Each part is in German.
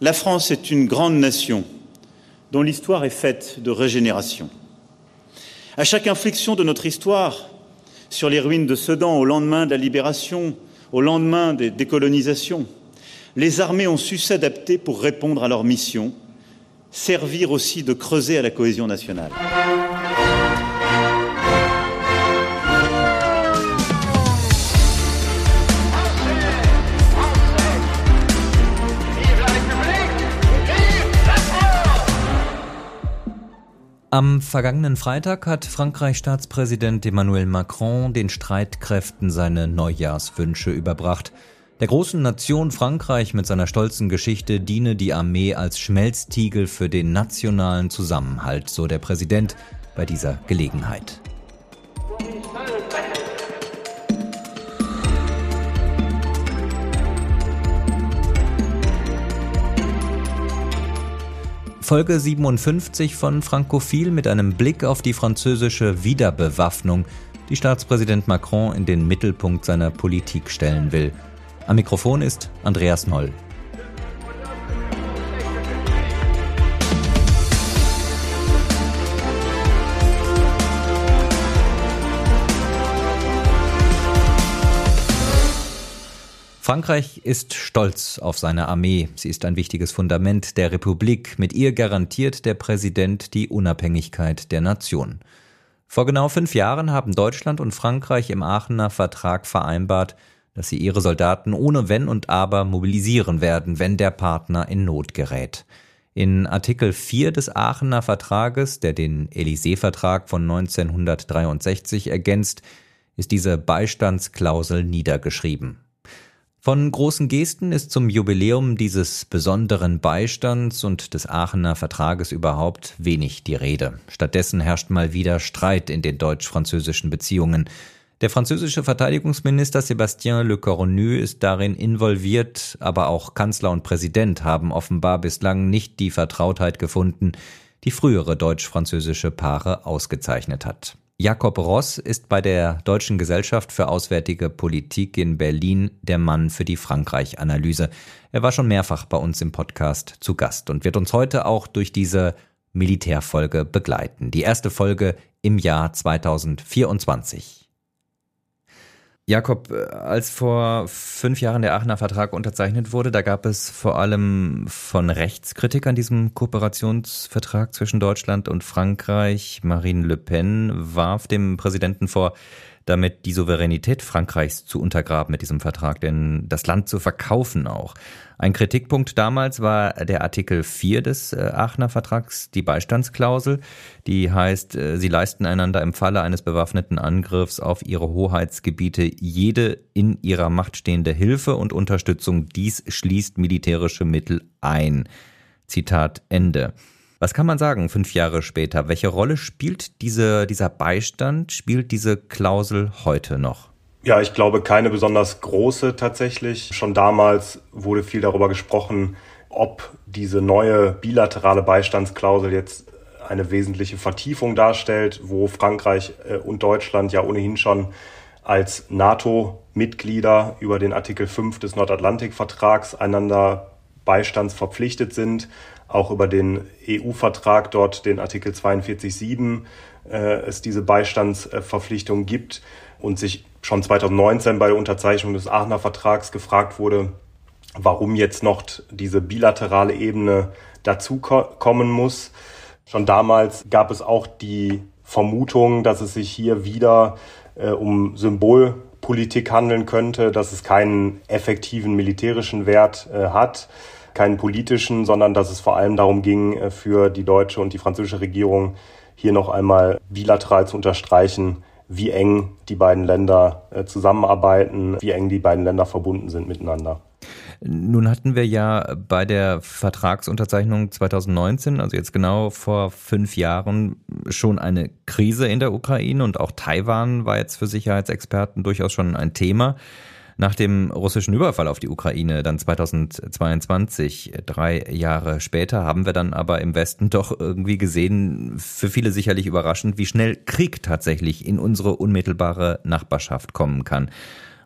La France est une grande nation dont l'histoire est faite de régénération. À chaque inflexion de notre histoire, sur les ruines de Sedan, au lendemain de la libération, au lendemain des décolonisations, les armées ont su s'adapter pour répondre à leur mission, servir aussi de creuser à la cohésion nationale. Am vergangenen Freitag hat Frankreichs Staatspräsident Emmanuel Macron den Streitkräften seine Neujahrswünsche überbracht. Der großen Nation Frankreich mit seiner stolzen Geschichte diene die Armee als Schmelztiegel für den nationalen Zusammenhalt, so der Präsident bei dieser Gelegenheit. Folge 57 von Frankophil mit einem Blick auf die französische Wiederbewaffnung, die Staatspräsident Macron in den Mittelpunkt seiner Politik stellen will. Am Mikrofon ist Andreas Noll. Frankreich ist stolz auf seine Armee. Sie ist ein wichtiges Fundament der Republik. Mit ihr garantiert der Präsident die Unabhängigkeit der Nation. Vor genau fünf Jahren haben Deutschland und Frankreich im Aachener Vertrag vereinbart, dass sie ihre Soldaten ohne Wenn und Aber mobilisieren werden, wenn der Partner in Not gerät. In Artikel 4 des Aachener Vertrages, der den Élysée-Vertrag von 1963 ergänzt, ist diese Beistandsklausel niedergeschrieben. Von großen Gesten ist zum Jubiläum dieses besonderen Beistands und des Aachener Vertrages überhaupt wenig die Rede. Stattdessen herrscht mal wieder Streit in den deutsch-französischen Beziehungen. Der französische Verteidigungsminister Sébastien Lecornu ist darin involviert, aber auch Kanzler und Präsident haben offenbar bislang nicht die Vertrautheit gefunden, die frühere deutsch-französische Paare ausgezeichnet hat. Jakob Ross ist bei der Deutschen Gesellschaft für Auswärtige Politik in Berlin der Mann für die Frankreich-Analyse. Er war schon mehrfach bei uns im Podcast zu Gast und wird uns heute auch durch diese Militärfolge begleiten. Die erste Folge im Jahr 2024. Jakob, äh, als vor fünf Jahren der Aachener Vertrag unterzeichnet wurde, da gab es vor allem von rechts Kritik an diesem Kooperationsvertrag zwischen Deutschland und Frankreich. Marine Le Pen warf dem Präsidenten vor, damit die Souveränität Frankreichs zu untergraben mit diesem Vertrag, denn das Land zu verkaufen auch. Ein Kritikpunkt damals war der Artikel 4 des äh, Aachener Vertrags, die Beistandsklausel, die heißt, äh, sie leisten einander im Falle eines bewaffneten Angriffs auf ihre Hoheitsgebiete jede in ihrer Macht stehende Hilfe und Unterstützung. Dies schließt militärische Mittel ein. Zitat Ende. Was kann man sagen, fünf Jahre später? Welche Rolle spielt diese, dieser Beistand, spielt diese Klausel heute noch? Ja, ich glaube keine besonders große tatsächlich. Schon damals wurde viel darüber gesprochen, ob diese neue bilaterale Beistandsklausel jetzt eine wesentliche Vertiefung darstellt, wo Frankreich äh, und Deutschland ja ohnehin schon als NATO-Mitglieder über den Artikel 5 des Nordatlantikvertrags einander beistandsverpflichtet sind auch über den EU-Vertrag dort, den Artikel 42.7, äh, es diese Beistandsverpflichtung gibt und sich schon 2019 bei der Unterzeichnung des Aachener Vertrags gefragt wurde, warum jetzt noch diese bilaterale Ebene dazu kommen muss. Schon damals gab es auch die Vermutung, dass es sich hier wieder äh, um Symbolpolitik handeln könnte, dass es keinen effektiven militärischen Wert äh, hat keinen politischen, sondern dass es vor allem darum ging, äh, für die deutsche und die französische Regierung hier noch einmal bilateral zu unterstreichen, wie eng die beiden Länder äh, zusammenarbeiten, wie eng die beiden Länder verbunden sind miteinander. Nun hatten wir ja bei der Vertragsunterzeichnung 2019, also jetzt genau vor fünf Jahren, schon eine Krise in der Ukraine und auch Taiwan war jetzt für Sicherheitsexperten durchaus schon ein Thema. Nach dem russischen Überfall auf die Ukraine dann 2022, drei Jahre später, haben wir dann aber im Westen doch irgendwie gesehen, für viele sicherlich überraschend, wie schnell Krieg tatsächlich in unsere unmittelbare Nachbarschaft kommen kann.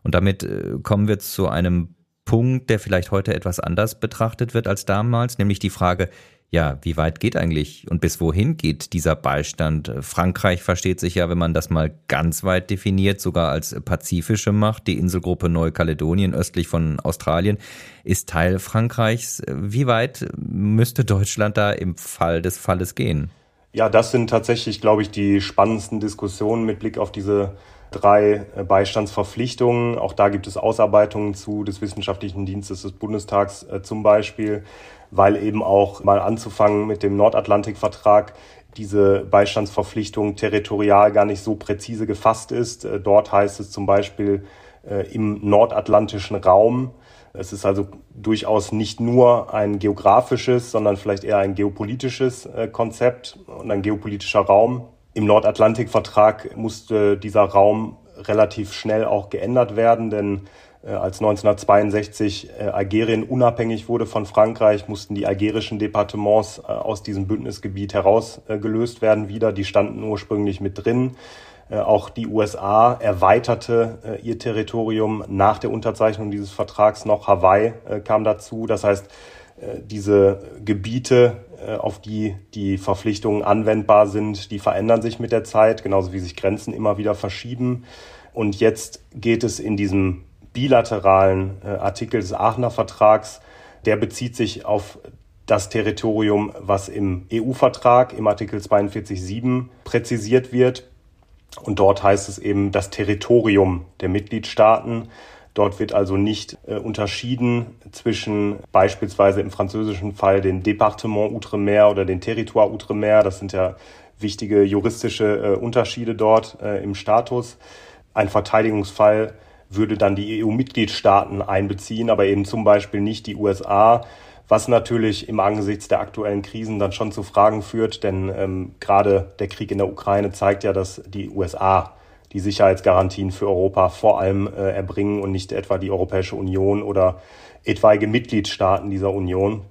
Und damit äh, kommen wir zu einem Punkt, der vielleicht heute etwas anders betrachtet wird als damals, nämlich die Frage, ja, wie weit geht eigentlich und bis wohin geht dieser Beistand? Frankreich versteht sich ja, wenn man das mal ganz weit definiert, sogar als pazifische Macht. Die Inselgruppe Neukaledonien östlich von Australien ist Teil Frankreichs. Wie weit müsste Deutschland da im Fall des Falles gehen? Ja, das sind tatsächlich, glaube ich, die spannendsten Diskussionen mit Blick auf diese drei Beistandsverpflichtungen. Auch da gibt es Ausarbeitungen zu des Wissenschaftlichen Dienstes des Bundestags äh, zum Beispiel weil eben auch mal anzufangen mit dem Nordatlantikvertrag diese Beistandsverpflichtung territorial gar nicht so präzise gefasst ist. Äh, dort heißt es zum Beispiel äh, im nordatlantischen Raum. Es ist also durchaus nicht nur ein geografisches, sondern vielleicht eher ein geopolitisches äh, Konzept und ein geopolitischer Raum. Im Nordatlantikvertrag musste dieser Raum relativ schnell auch geändert werden, denn als 1962 äh, Algerien unabhängig wurde von Frankreich, mussten die algerischen Departements äh, aus diesem Bündnisgebiet herausgelöst werden wieder. Die standen ursprünglich mit drin. Auch die USA erweiterte ihr Territorium nach der Unterzeichnung dieses Vertrags noch. Hawaii kam dazu. Das heißt, diese Gebiete, auf die die Verpflichtungen anwendbar sind, die verändern sich mit der Zeit, genauso wie sich Grenzen immer wieder verschieben. Und jetzt geht es in diesem bilateralen äh, Artikel des Aachener Vertrags, der bezieht sich auf das Territorium, was im EU-Vertrag im Artikel 42.7 präzisiert wird. Und dort heißt es eben das Territorium der Mitgliedstaaten. Dort wird also nicht äh, unterschieden zwischen beispielsweise im französischen Fall den Département Outremer oder den Territoire Outremer. Das sind ja wichtige juristische äh, Unterschiede dort äh, im Status. Ein Verteidigungsfall würde dann die EU-Mitgliedstaaten einbeziehen, aber eben zum Beispiel nicht die USA, was natürlich im Angesichts der aktuellen Krisen dann schon zu Fragen führt, denn ähm, gerade der Krieg in der Ukraine zeigt ja, dass die USA die Sicherheitsgarantien für Europa vor allem äh, erbringen und nicht etwa die Europäische Union oder etwaige Mitgliedstaaten dieser Union.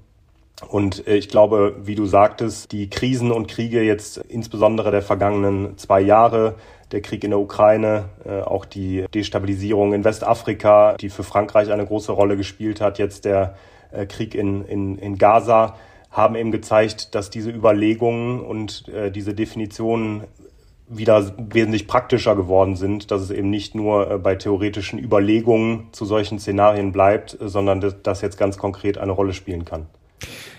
Und äh, ich glaube, wie du sagtest, die Krisen und Kriege jetzt insbesondere der vergangenen zwei Jahre der Krieg in der Ukraine, äh, auch die Destabilisierung in Westafrika, die für Frankreich eine große Rolle gespielt hat, jetzt der äh, Krieg in, in, in Gaza, haben eben gezeigt, dass diese Überlegungen und äh, diese Definitionen wieder wesentlich praktischer geworden sind, dass es eben nicht nur bei theoretischen Überlegungen zu solchen Szenarien bleibt, sondern dass das jetzt ganz konkret eine Rolle spielen kann.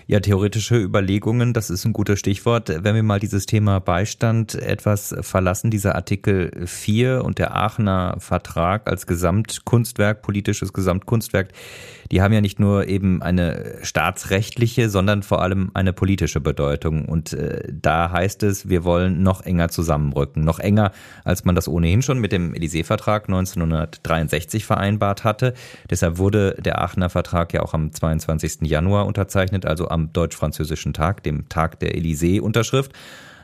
Ja, theoretische Überlegungen, das ist ein gutes Stichwort. Wenn wir mal dieses Thema Beistand etwas verlassen, dieser Artikel 4 und der Aachener Vertrag als Gesamtkunstwerk, politisches Gesamtkunstwerk, die haben ja nicht nur eben eine staatsrechtliche, sondern vor allem eine politische Bedeutung. Und äh, da heißt es, wir wollen noch enger zusammenrücken, noch enger, als man das ohnehin schon mit dem Élysée-Vertrag 1963 vereinbart hatte. Deshalb wurde der Aachener Vertrag ja auch am 22. Januar unterzeichnet, also am deutsch-französischen Tag, dem Tag der Élysée-Unterschrift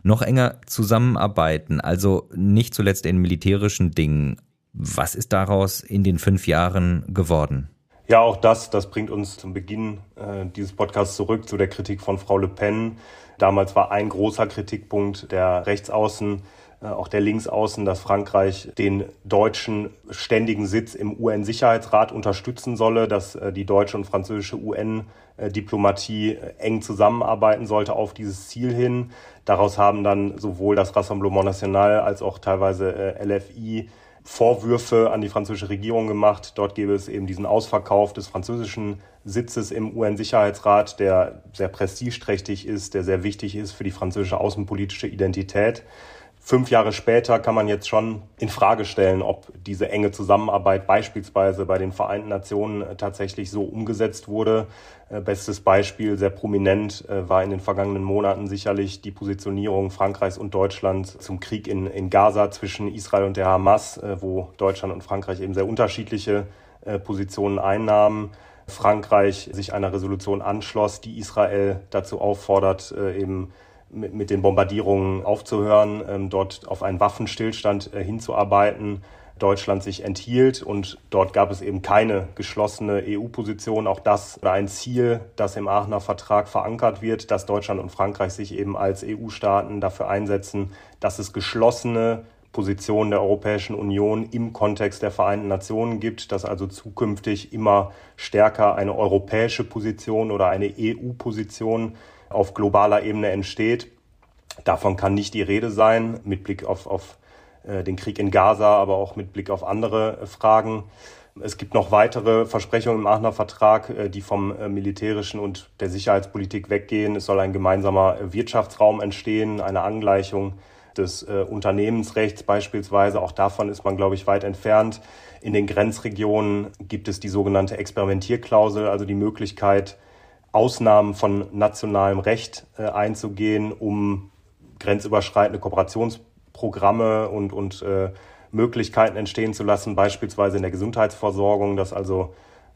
noch enger zusammenarbeiten, also nicht zuletzt in militärischen Dingen. Was ist daraus in den fünf Jahren geworden? Ja, auch das, das bringt uns zum Beginn äh, dieses Podcasts zurück zu der Kritik von Frau Le Pen. Damals war ein großer Kritikpunkt der Rechtsaußen, auch der Linksaußen, dass Frankreich den deutschen ständigen Sitz im UN-Sicherheitsrat unterstützen solle, dass äh, die deutsche und französische UN-Diplomatie äh, eng zusammenarbeiten sollte auf dieses Ziel hin. Daraus haben dann sowohl das Rassemblement National als auch teilweise äh, LFI Vorwürfe an die französische Regierung gemacht. Dort gäbe es eben diesen Ausverkauf des französischen Sitzes im UN-Sicherheitsrat, der sehr prestigeträchtig ist, der sehr wichtig ist für die französische außenpolitische Identität. Fünf Jahre später kann man jetzt schon in Frage stellen, ob diese enge Zusammenarbeit beispielsweise bei den Vereinten Nationen äh, tatsächlich so umgesetzt wurde. Äh, bestes Beispiel, sehr prominent, äh, war in den vergangenen Monaten sicherlich die Positionierung Frankreichs und Deutschlands zum Krieg in, in Gaza zwischen Israel und der Hamas, wo Deutschland und Frankreich eben sehr unterschiedliche Positionen einnahmen. Frankreich sich einer Resolution anschloss, die Israel dazu auffordert, eben mit, mit den Bombardierungen aufzuhören, ähm, dort auf einen Waffenstillstand äh, hinzuarbeiten. Deutschland sich enthielt und dort gab es eben keine geschlossene EU-Position. Auch das war ein Ziel, das im Aachener Vertrag verankert wird, dass Deutschland und Frankreich sich eben als EU-Staaten dafür einsetzen, dass es geschlossene Position der Europäischen Union im Kontext der Vereinten Nationen gibt, dass also zukünftig immer stärker eine europäische Position oder eine EU-Position auf globaler Ebene entsteht. Davon kann nicht die Rede sein, mit Blick auf, auf äh, den Krieg in Gaza, aber auch mit Blick auf andere Fragen. Es gibt noch weitere Versprechungen im Aachener Vertrag, äh, die vom äh, militärischen und der Sicherheitspolitik weggehen. Es soll ein gemeinsamer Wirtschaftsraum entstehen, eine Angleichung des äh, Unternehmensrechts beispielsweise. Auch davon ist man, glaube ich, weit entfernt. In den Grenzregionen gibt es die sogenannte Experimentierklausel, also die Möglichkeit, Ausnahmen von nationalem Recht äh, einzugehen, um grenzüberschreitende Kooperationsprogramme und, und äh, Möglichkeiten entstehen zu lassen, beispielsweise in der Gesundheitsversorgung, dass also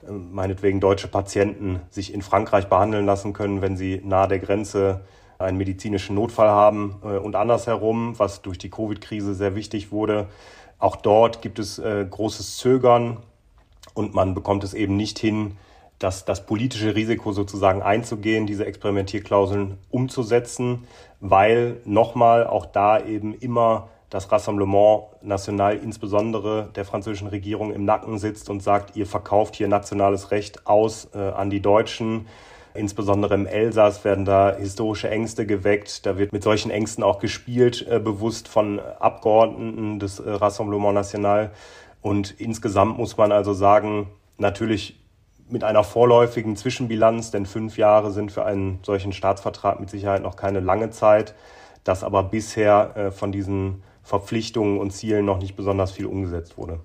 äh, meinetwegen deutsche Patienten sich in Frankreich behandeln lassen können, wenn sie nahe der Grenze einen medizinischen Notfall haben äh, und andersherum, was durch die Covid-Krise sehr wichtig wurde. Auch dort gibt es äh, großes Zögern und man bekommt es eben nicht hin, das, das politische Risiko sozusagen einzugehen, diese Experimentierklauseln umzusetzen, weil nochmal auch da eben immer das Rassemblement National insbesondere der französischen Regierung im Nacken sitzt und sagt, ihr verkauft hier nationales Recht aus äh, an die Deutschen. Insbesondere im Elsass werden da historische Ängste geweckt. Da wird mit solchen Ängsten auch gespielt, äh, bewusst von Abgeordneten des äh, Rassemblement National. Und insgesamt muss man also sagen, natürlich mit einer vorläufigen Zwischenbilanz, denn fünf Jahre sind für einen solchen Staatsvertrag mit Sicherheit noch keine lange Zeit, dass aber bisher äh, von diesen Verpflichtungen und Zielen noch nicht besonders viel umgesetzt wurde.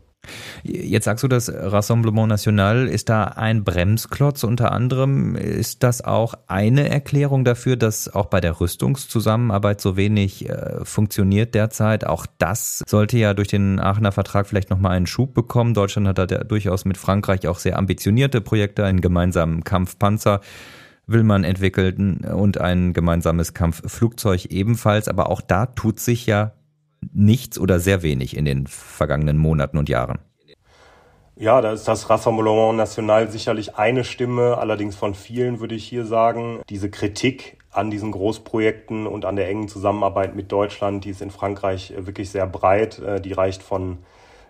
Jetzt sagst du, das Rassemblement National ist da ein Bremsklotz. Unter anderem ist das auch eine Erklärung dafür, dass auch bei der Rüstungszusammenarbeit so wenig äh, funktioniert derzeit. Auch das sollte ja durch den Aachener Vertrag vielleicht nochmal einen Schub bekommen. Deutschland hat da durchaus mit Frankreich auch sehr ambitionierte Projekte, einen gemeinsamen Kampfpanzer will man entwickeln und ein gemeinsames Kampfflugzeug ebenfalls. Aber auch da tut sich ja nichts oder sehr wenig in den vergangenen Monaten und Jahren. Ja, da ist das Rassemblement National sicherlich eine Stimme, allerdings von vielen würde ich hier sagen. Diese Kritik an diesen Großprojekten und an der engen Zusammenarbeit mit Deutschland, die ist in Frankreich äh, wirklich sehr breit. Äh, die reicht von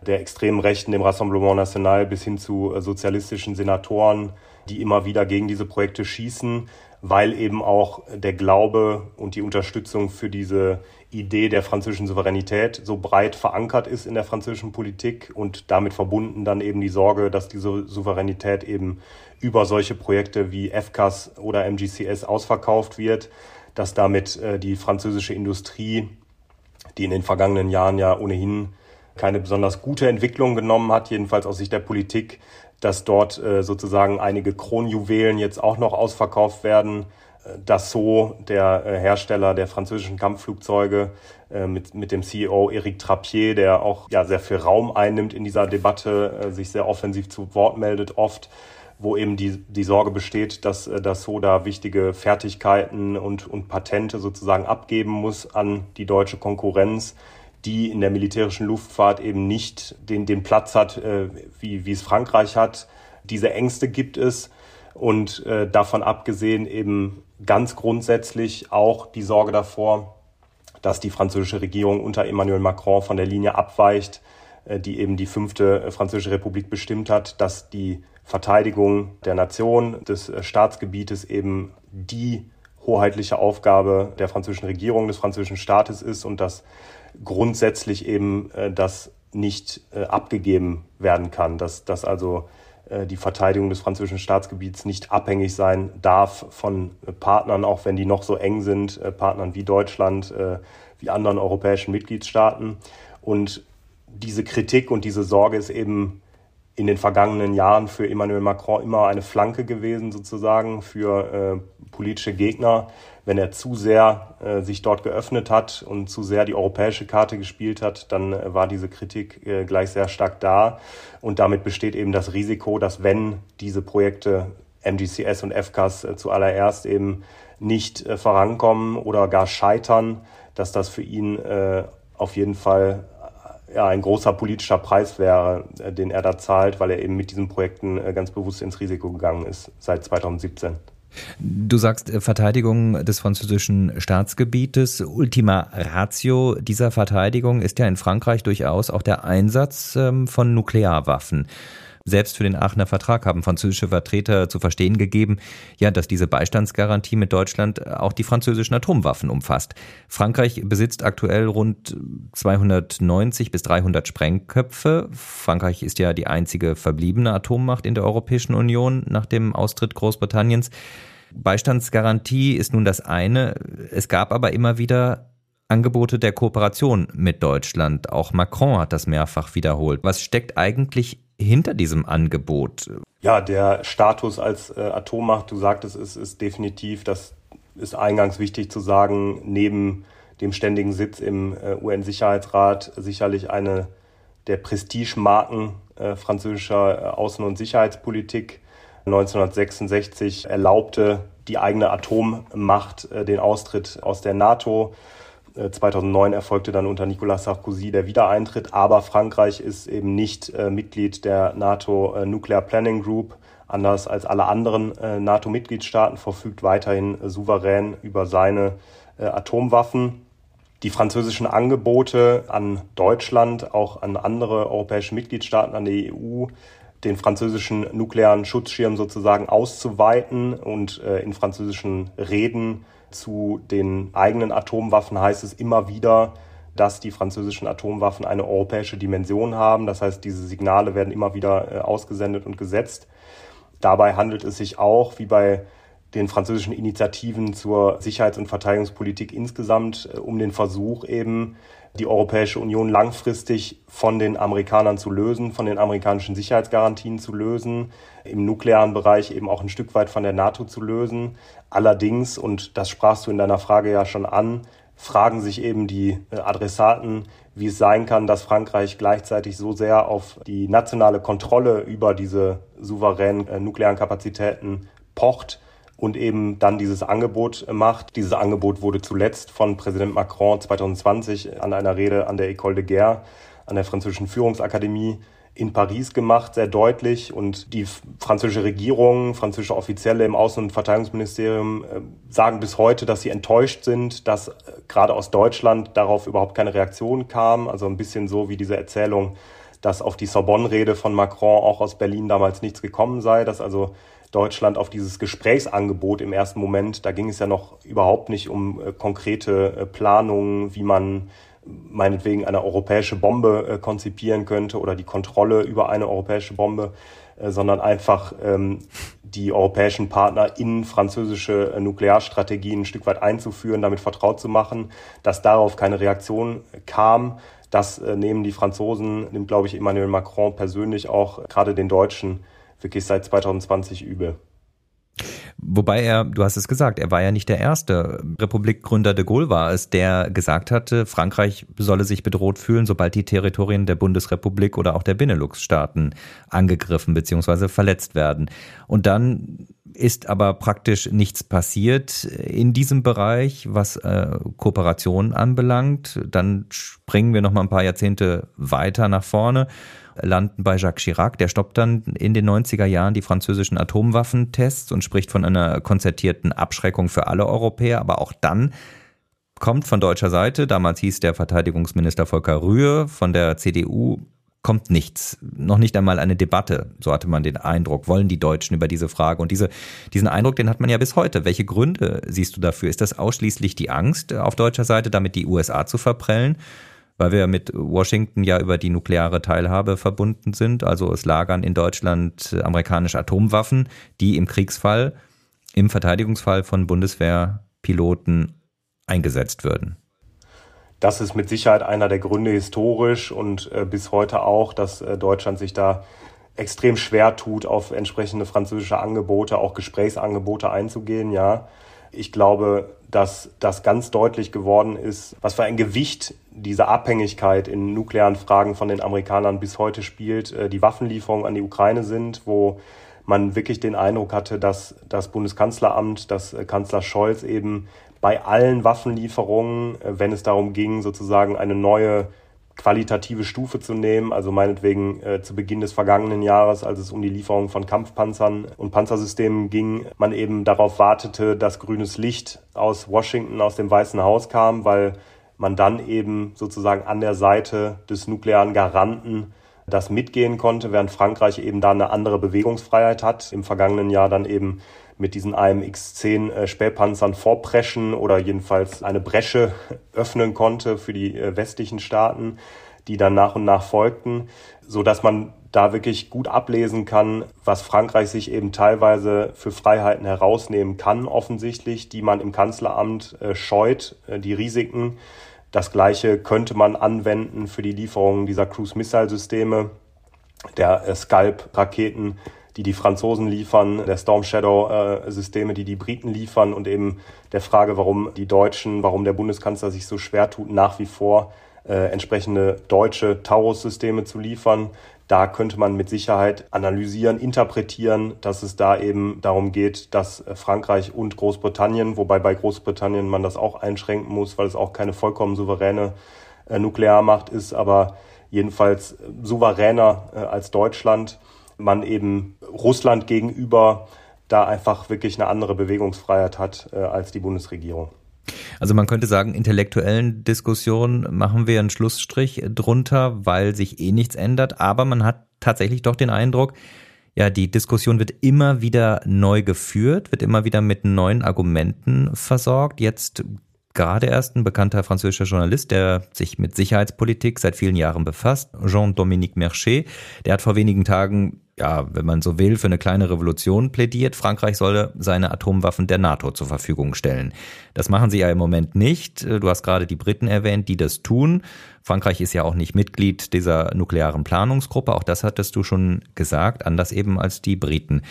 der extremen Rechten, dem Rassemblement National, bis hin zu äh, sozialistischen Senatoren, die immer wieder gegen diese Projekte schießen weil eben auch der Glaube und die Unterstützung für diese Idee der französischen Souveränität so breit verankert ist in der französischen Politik und damit verbunden dann eben die Sorge, dass diese Souveränität eben über solche Projekte wie FCAS oder MGCS ausverkauft wird, dass damit äh, die französische Industrie, die in den vergangenen Jahren ja ohnehin keine besonders gute Entwicklung genommen hat, jedenfalls aus Sicht der Politik, dass dort äh, sozusagen einige Kronjuwelen jetzt auch noch ausverkauft werden. Dassault, der äh, Hersteller der französischen Kampfflugzeuge, äh, mit, mit dem CEO Eric Trappier, der auch ja, sehr viel Raum einnimmt in dieser Debatte, äh, sich sehr offensiv zu Wort meldet oft, wo eben die, die Sorge besteht, dass Dassault da wichtige Fertigkeiten und, und Patente sozusagen abgeben muss an die deutsche Konkurrenz die in der militärischen Luftfahrt eben nicht den, den Platz hat, wie, wie es Frankreich hat. Diese Ängste gibt es und äh, davon abgesehen eben ganz grundsätzlich auch die Sorge davor, dass die französische Regierung unter Emmanuel Macron von der Linie abweicht, äh, die eben die fünfte äh, französische Republik bestimmt hat, dass die Verteidigung der Nation, des äh, Staatsgebietes eben die hoheitliche Aufgabe der französischen Regierung, des französischen Staates ist und dass grundsätzlich eben das nicht abgegeben werden kann, dass, dass also die Verteidigung des französischen Staatsgebiets nicht abhängig sein darf von äh, Partnern, auch wenn die noch so eng sind, äh, Partnern wie Deutschland, äh, wie anderen europäischen Mitgliedstaaten. Und diese Kritik und diese Sorge ist eben in den vergangenen Jahren für Emmanuel Macron immer eine Flanke gewesen, sozusagen, für äh, politische Gegner. Wenn er zu sehr äh, sich dort geöffnet hat und zu sehr die europäische Karte gespielt hat, dann äh, war diese Kritik äh, gleich sehr stark da. Und damit besteht eben das Risiko, dass wenn diese Projekte MGCS und FCAS äh, zuallererst eben nicht äh, vorankommen oder gar scheitern, dass das für ihn auf jeden Fall ja, ein großer politischer Preis wäre, den er da zahlt, weil er eben mit diesen Projekten ganz bewusst ins Risiko gegangen ist seit 2017. Du sagst äh, Verteidigung des französischen Staatsgebietes. Ultima Ratio dieser Verteidigung ist ja in Frankreich durchaus auch der Einsatz ähm, von Nuklearwaffen. Selbst für den Aachener Vertrag haben französische Vertreter zu verstehen gegeben, ja, dass diese Beistandsgarantie mit Deutschland auch die französischen Atomwaffen umfasst. Frankreich besitzt aktuell rund 290 bis 300 Sprengköpfe. Frankreich ist ja die einzige verbliebene Atommacht in der Europäischen Union nach dem Austritt Großbritanniens. Beistandsgarantie ist nun das eine. Es gab aber immer wieder Angebote der Kooperation mit Deutschland. Auch Macron hat das mehrfach wiederholt. Was steckt eigentlich hinter diesem Angebot? Ja, der Status als äh, Atommacht, du sagtest es, ist definitiv, das ist eingangs wichtig zu sagen, neben dem ständigen Sitz im äh, UN-Sicherheitsrat sicherlich eine der Prestigemarken äh, französischer äh, Außen- und Sicherheitspolitik. 1966 erlaubte die eigene Atommacht äh, den Austritt aus der NATO. 2009 äh, erfolgte dann unter Nicolas Sarkozy der Wiedereintritt, aber Frankreich ist eben nicht äh, Mitglied der NATO äh, Nuclear Planning Group. Anders als alle anderen äh, NATO-Mitgliedstaaten verfügt weiterhin äh, souverän über seine äh, Atomwaffen. Die französischen Angebote an Deutschland, auch an andere europäische Mitgliedstaaten, an die EU, den französischen nuklearen Schutzschirm sozusagen auszuweiten und in französischen Reden zu den eigenen Atomwaffen heißt es immer wieder, dass die französischen Atomwaffen eine europäische Dimension haben. Das heißt, diese Signale werden immer wieder äh, ausgesendet und gesetzt. Dabei handelt es sich auch, wie bei den französischen Initiativen zur Sicherheits- und Verteidigungspolitik insgesamt, äh, um den Versuch eben, die Europäische Union langfristig von den Amerikanern zu lösen, von den amerikanischen Sicherheitsgarantien zu lösen, im nuklearen Bereich eben auch ein Stück weit von der NATO zu lösen. Allerdings, und das sprachst du in deiner Frage ja schon an, fragen sich eben die äh, Adressaten, wie es sein kann, dass Frankreich gleichzeitig so sehr auf die nationale Kontrolle über diese souveränen äh, nuklearen Kapazitäten pocht und eben dann dieses Angebot macht. Dieses Angebot wurde zuletzt von Präsident Macron 2020 an einer Rede an der École de Guerre, an der französischen Führungsakademie in Paris gemacht, sehr deutlich. Und die französische Regierung, französische Offizielle im Außen- und Verteidigungsministerium äh, sagen bis heute, dass sie enttäuscht sind, dass äh, gerade aus Deutschland darauf überhaupt keine Reaktion kam. Also ein bisschen so wie diese Erzählung, dass auf die Sorbonne-Rede von Macron auch aus Berlin damals nichts gekommen sei, dass also Deutschland auf dieses Gesprächsangebot im ersten Moment, da ging es ja noch überhaupt nicht um äh, konkrete äh, Planungen, wie man meinetwegen eine europäische Bombe äh, konzipieren könnte oder die Kontrolle über eine europäische Bombe, sondern einfach ähm, die europäischen Partner in französische Nuklearstrategien ein Stück weit einzuführen, damit vertraut zu machen, dass darauf keine Reaktion kam. Das nehmen die Franzosen, nimmt, glaube ich, Emmanuel Macron persönlich auch gerade den Deutschen wirklich seit 2020 übel. Wobei er, du hast es gesagt, er war ja nicht der erste. Republikgründer de Gaulle war es, der gesagt hatte, Frankreich solle sich bedroht fühlen, sobald die Territorien der Bundesrepublik oder auch der Benelux-Staaten angegriffen bzw. verletzt werden. Und dann ist aber praktisch nichts passiert in diesem Bereich, was äh, Kooperation anbelangt. Dann springen wir noch mal ein paar Jahrzehnte weiter nach vorne landen bei Jacques Chirac. Der stoppt dann in den 90er Jahren die französischen Atomwaffentests und spricht von einer konzertierten Abschreckung für alle Europäer. Aber auch dann kommt von deutscher Seite, damals hieß der Verteidigungsminister Volker Rühe von der CDU, kommt nichts. Noch nicht einmal eine Debatte, so hatte man den Eindruck, wollen die Deutschen über diese Frage. Und diese, diesen Eindruck, den hat man ja bis heute. Welche Gründe siehst du dafür? Ist das ausschließlich die Angst auf deutscher Seite, damit die USA zu verprellen? Weil wir mit Washington ja über die nukleare Teilhabe verbunden sind. Also es lagern in Deutschland amerikanische Atomwaffen, die im Kriegsfall, im Verteidigungsfall von Bundeswehrpiloten eingesetzt würden. Das ist mit Sicherheit einer der Gründe historisch und äh, bis heute auch, dass äh, Deutschland sich da extrem schwer tut, auf entsprechende französische Angebote, auch Gesprächsangebote einzugehen, ja. Ich glaube, dass das ganz deutlich geworden ist, was für ein Gewicht diese Abhängigkeit in nuklearen Fragen von den Amerikanern bis heute spielt. Äh, die Waffenlieferungen an die Ukraine sind, wo man wirklich den Eindruck hatte, dass das Bundeskanzleramt, dass äh, Kanzler Scholz eben bei allen Waffenlieferungen, äh, wenn es darum ging, sozusagen eine neue qualitative Stufe zu nehmen, also meinetwegen äh, zu Beginn des vergangenen Jahres, als es um die Lieferung von Kampfpanzern und Panzersystemen ging, man eben darauf wartete, dass grünes Licht aus Washington, aus dem Weißen Haus kam, weil man dann eben sozusagen an der Seite des nuklearen Garanten das mitgehen konnte, während Frankreich eben da eine andere Bewegungsfreiheit hat. Im vergangenen Jahr dann eben mit diesen AMX-10 äh, Spähpanzern vorpreschen oder jedenfalls eine Bresche öffnen konnte für die äh, westlichen Staaten, die dann nach und nach folgten, so dass man da wirklich gut ablesen kann, was Frankreich sich eben teilweise für Freiheiten herausnehmen kann, offensichtlich, die man im Kanzleramt äh, scheut, die Risiken. Das Gleiche könnte man anwenden für die Lieferung dieser Cruise-Missile-Systeme, der äh, Scalp-Raketen, die die Franzosen liefern, der Storm Shadow-Systeme, die die Briten liefern und eben der Frage, warum die Deutschen, warum der Bundeskanzler sich so schwer tut, nach wie vor äh, entsprechende deutsche Taurus-Systeme zu liefern. Da könnte man mit Sicherheit analysieren, interpretieren, dass es da eben darum geht, dass äh, Frankreich und Großbritannien, wobei bei Großbritannien man das auch einschränken muss, weil es auch keine vollkommen souveräne äh, Nuklearmacht ist, aber jedenfalls äh, souveräner als Deutschland, man eben Russland gegenüber da einfach wirklich eine andere Bewegungsfreiheit hat als die Bundesregierung. Also man könnte sagen, intellektuellen Diskussionen machen wir einen Schlussstrich drunter, weil sich eh nichts ändert, aber man hat tatsächlich doch den Eindruck, ja, die Diskussion wird immer wieder neu geführt, wird immer wieder mit neuen Argumenten versorgt. Jetzt gerade erst ein bekannter französischer Journalist, der sich mit Sicherheitspolitik seit vielen Jahren befasst, Jean-Dominique Merchet, der hat vor wenigen Tagen ja, wenn man so will, für eine kleine Revolution plädiert. Frankreich solle seine Atomwaffen der NATO zur Verfügung stellen. Das machen sie ja im Moment nicht. Du hast gerade die Briten erwähnt, die das tun. Frankreich ist ja auch nicht Mitglied dieser nuklearen Planungsgruppe. Auch das hattest du schon gesagt, anders eben als die Briten.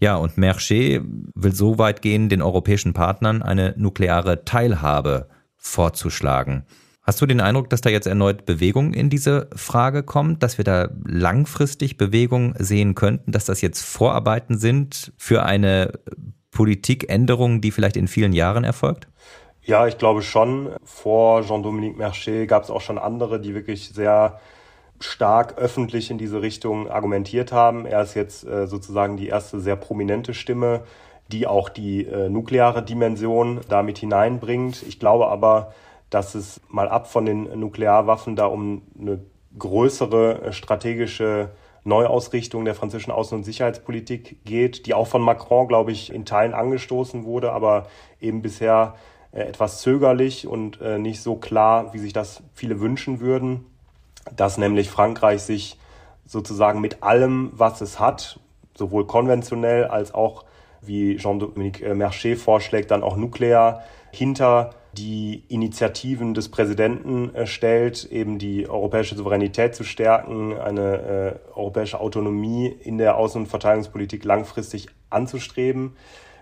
Ja, und Merchet will so weit gehen, den europäischen Partnern eine nukleare Teilhabe vorzuschlagen. Hast du den Eindruck, dass da jetzt erneut Bewegung in diese Frage kommt, dass wir da langfristig Bewegung sehen könnten, dass das jetzt Vorarbeiten sind für eine Politikänderung, die vielleicht in vielen Jahren erfolgt? Ja, ich glaube schon. Vor Jean-Dominique Merchet gab es auch schon andere, die wirklich sehr stark öffentlich in diese Richtung argumentiert haben. Er ist jetzt äh, sozusagen die erste sehr prominente Stimme, die auch die äh, nukleare Dimension damit hineinbringt. Ich glaube aber, dass es mal ab von den Nuklearwaffen da um eine größere äh, strategische Neuausrichtung der französischen Außen- und Sicherheitspolitik geht, die auch von Macron, glaube ich, in Teilen angestoßen wurde, aber eben bisher äh, etwas zögerlich und äh, nicht so klar, wie sich das viele wünschen würden, dass nämlich Frankreich sich sozusagen mit allem, was es hat, sowohl konventionell als auch, wie Jean-Dominique Merchet vorschlägt, dann auch nuklear, hinter die Initiativen des Präsidenten stellt, eben die europäische Souveränität zu stärken, eine äh, europäische Autonomie in der Außen- und Verteidigungspolitik langfristig anzustreben,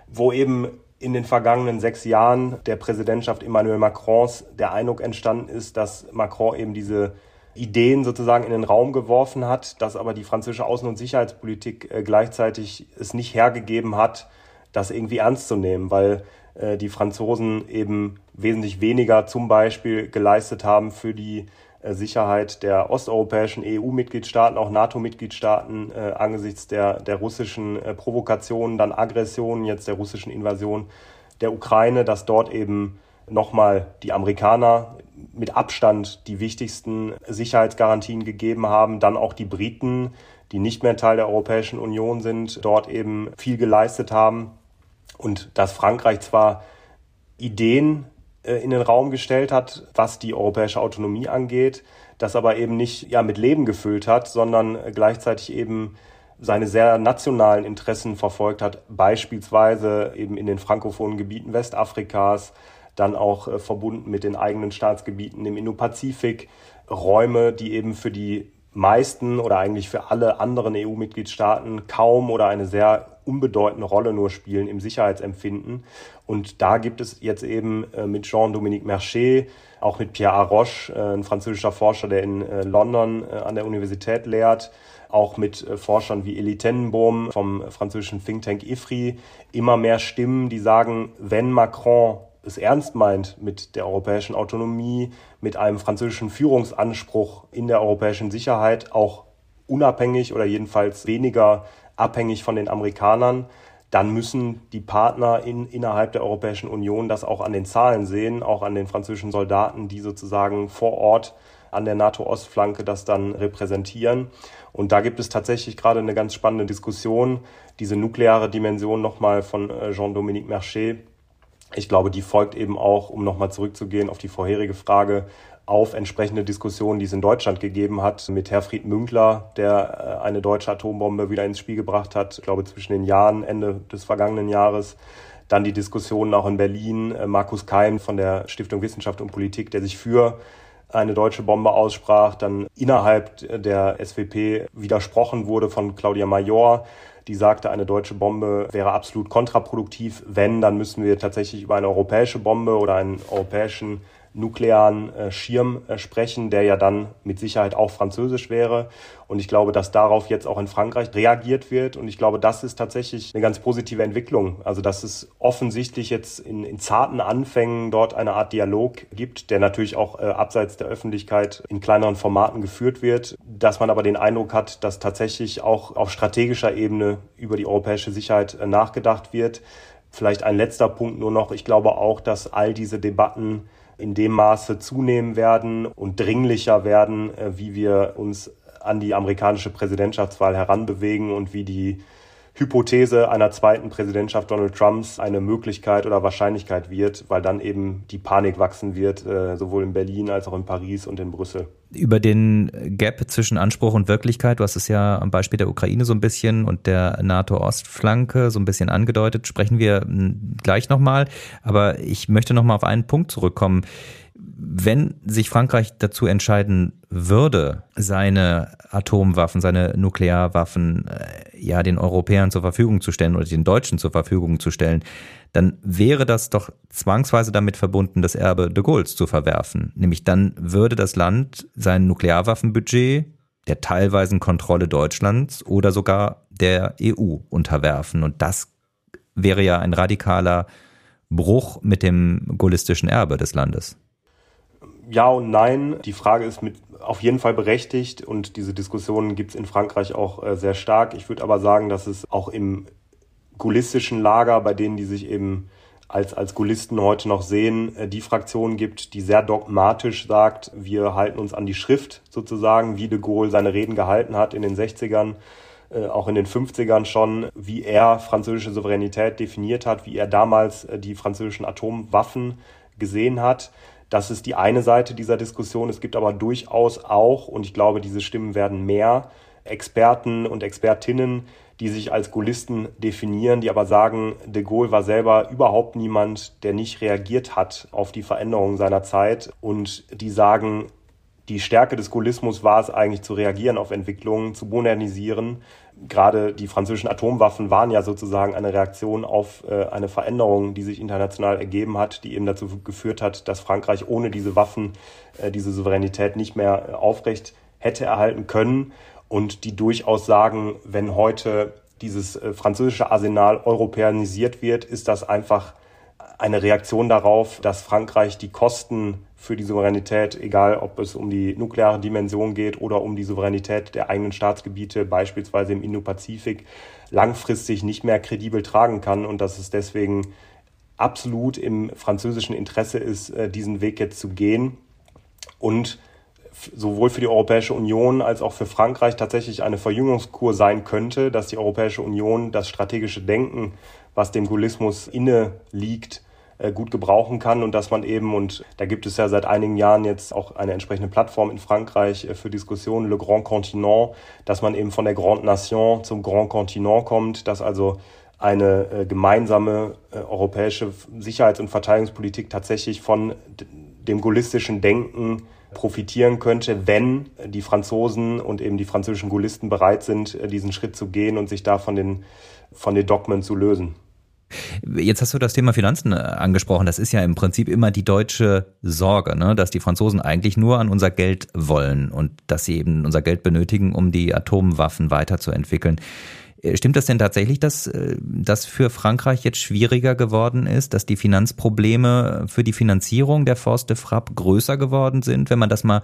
wo eben in den vergangenen sechs Jahren der Präsidentschaft Emmanuel Macrons der Eindruck entstanden ist, dass Macron eben diese Ideen sozusagen in den Raum geworfen hat, dass aber die französische Außen- und Sicherheitspolitik äh, gleichzeitig es nicht hergegeben hat, das irgendwie ernst zu nehmen, weil äh, die Franzosen eben wesentlich weniger zum Beispiel geleistet haben für die äh, Sicherheit der osteuropäischen EU-Mitgliedstaaten, auch NATO-Mitgliedstaaten äh, angesichts der, der russischen äh, Provokationen, dann Aggressionen, jetzt der russischen Invasion der Ukraine, dass dort eben nochmal die Amerikaner mit Abstand die wichtigsten Sicherheitsgarantien gegeben haben, dann auch die Briten, die nicht mehr Teil der Europäischen Union sind, dort eben viel geleistet haben und dass Frankreich zwar Ideen äh, in den Raum gestellt hat, was die europäische Autonomie angeht, das aber eben nicht ja, mit Leben gefüllt hat, sondern gleichzeitig eben seine sehr nationalen Interessen verfolgt hat, beispielsweise eben in den frankophonen Gebieten Westafrikas, dann auch äh, verbunden mit den eigenen Staatsgebieten im Indo-Pazifik, Räume, die eben für die meisten oder eigentlich für alle anderen EU-Mitgliedstaaten kaum oder eine sehr unbedeutende Rolle nur spielen im Sicherheitsempfinden. Und da gibt es jetzt eben äh, mit Jean-Dominique Merchet, auch mit Pierre Arroche, äh, ein französischer Forscher, der in äh, London an der Universität lehrt, auch mit Forschern wie Elie Tenenbaum vom französischen Think Tank IFRI, immer mehr Stimmen, die sagen, wenn Macron es ernst meint mit der europäischen Autonomie, mit einem französischen Führungsanspruch in der europäischen Sicherheit, auch unabhängig oder jedenfalls weniger abhängig von den Amerikanern, dann müssen die Partner in, innerhalb der Europäischen Union das auch an den Zahlen sehen, auch an den französischen Soldaten, die sozusagen vor Ort an der NATO-Ostflanke das dann repräsentieren. Und da gibt es tatsächlich gerade eine ganz spannende Diskussion, diese nukleare Dimension nochmal von äh, Jean-Dominique Merchet. Ich glaube, die folgt eben auch, um nochmal zurückzugehen auf die vorherige Frage, auf entsprechende Diskussionen, die es in Deutschland gegeben hat, mit Herfried Münkler, der äh, eine deutsche Atombombe wieder ins Spiel gebracht hat, ich glaube zwischen den Jahren, Ende des vergangenen Jahres. Dann die Diskussionen auch in Berlin, äh, Markus Keim von der Stiftung Wissenschaft und Politik, der sich für eine deutsche Bombe aussprach, dann innerhalb der SWP widersprochen wurde von Claudia Major, die sagte, eine deutsche Bombe wäre absolut kontraproduktiv. Wenn, dann müssen wir tatsächlich über eine europäische Bombe oder einen europäischen nuklearen äh, Schirm äh, sprechen, der ja dann mit Sicherheit auch französisch wäre. Und ich glaube, dass darauf jetzt auch in Frankreich reagiert wird. Und ich glaube, das ist tatsächlich eine ganz positive Entwicklung. Also, dass es offensichtlich jetzt in, in zarten Anfängen dort eine Art Dialog gibt, der natürlich auch äh, abseits der Öffentlichkeit in kleineren Formaten geführt wird. Dass man aber den Eindruck hat, dass tatsächlich auch auf strategischer Ebene über die europäische Sicherheit äh, nachgedacht wird. Vielleicht ein letzter Punkt nur noch. Ich glaube auch, dass all diese Debatten in dem Maße zunehmen werden und dringlicher werden, äh, wie wir uns an die amerikanische Präsidentschaftswahl heranbewegen und wie die Hypothese einer zweiten Präsidentschaft Donald Trumps eine Möglichkeit oder Wahrscheinlichkeit wird, weil dann eben die Panik wachsen wird, äh, sowohl in Berlin als auch in Paris und in Brüssel. Über den Gap zwischen Anspruch und Wirklichkeit, du hast es ja am Beispiel der Ukraine so ein bisschen und der NATO-Ostflanke so ein bisschen angedeutet, sprechen wir hm, gleich nochmal. Aber ich möchte nochmal auf einen Punkt zurückkommen wenn sich Frankreich dazu entscheiden würde, seine Atomwaffen, seine Nuklearwaffen äh, ja den Europäern zur Verfügung zu stellen oder den Deutschen zur Verfügung zu stellen, dann wäre das doch zwangsweise damit verbunden, das Erbe de Gaulle's zu verwerfen. Nämlich dann würde das Land sein Nuklearwaffenbudget der teilweisen Kontrolle Deutschlands oder sogar der EU unterwerfen. Und das wäre ja ein radikaler Bruch mit dem gaullistischen Erbe des Landes ja und nein. Die Frage ist mit auf jeden Fall berechtigt und diese Diskussionen gibt es in Frankreich auch äh, sehr stark. Ich würde aber sagen, dass es auch im gaullistischen Lager, bei denen die sich eben als, als Gullisten heute noch sehen, äh, die Fraktion gibt, die sehr dogmatisch sagt, wir halten uns an die Schrift sozusagen, wie de Gaulle seine Reden gehalten hat in den 60ern, äh, auch in den 50ern schon, wie er französische Souveränität definiert hat, wie er damals äh, die französischen Atomwaffen gesehen hat. Das ist die eine Seite dieser Diskussion. Es gibt aber durchaus auch, und ich glaube, diese Stimmen werden mehr, Experten und Expertinnen, die sich als Gaullisten definieren, die aber sagen, de Gaulle war selber überhaupt niemand, der nicht reagiert hat auf die Veränderungen seiner Zeit und die sagen, die Stärke des Gaullismus war es eigentlich zu reagieren auf Entwicklungen, zu modernisieren. Gerade die französischen Atomwaffen waren ja sozusagen eine Reaktion auf äh, eine Veränderung, die sich international ergeben hat, die eben dazu geführt hat, dass Frankreich ohne diese Waffen äh, diese Souveränität nicht mehr äh, aufrecht hätte erhalten können und die durchaus sagen, wenn heute dieses französische Arsenal europäanisiert wird, ist das einfach eine Reaktion darauf, dass Frankreich die Kosten für die Souveränität, egal ob es um die nukleare Dimension geht oder um die Souveränität der eigenen Staatsgebiete, beispielsweise im Indo-Pazifik, langfristig nicht mehr kredibel tragen kann und dass es deswegen absolut im französischen Interesse ist, äh, diesen Weg jetzt zu gehen und sowohl für die Europäische Union als auch für Frankreich tatsächlich eine Verjüngungskur sein könnte, dass die Europäische Union das strategische Denken, was dem Gaullismus inne liegt, äh, gut gebrauchen kann und dass man eben, und da gibt es ja seit einigen Jahren jetzt auch eine entsprechende Plattform in Frankreich äh, für Diskussionen, Le Grand Continent, dass man eben von der Grande Nation zum Grand Continent kommt, dass also eine äh, gemeinsame europäische Sicherheits- und Verteidigungspolitik tatsächlich von dem gaullistischen Denken profitieren könnte, wenn die Franzosen und eben die französischen Gaullisten bereit sind, diesen Schritt zu gehen und sich da von den, von den Dogmen zu lösen. Jetzt hast du das Thema Finanzen äh, angesprochen. Das ist ja im Prinzip immer die deutsche Sorge, ne? dass die Franzosen eigentlich nur an unser Geld wollen und dass sie eben unser Geld benötigen, um die Atomwaffen weiterzuentwickeln. Äh, stimmt das denn tatsächlich, dass äh, das für Frankreich jetzt schwieriger geworden ist, dass die Finanzprobleme für die Finanzierung der Force de Frappe größer geworden sind, wenn man das mal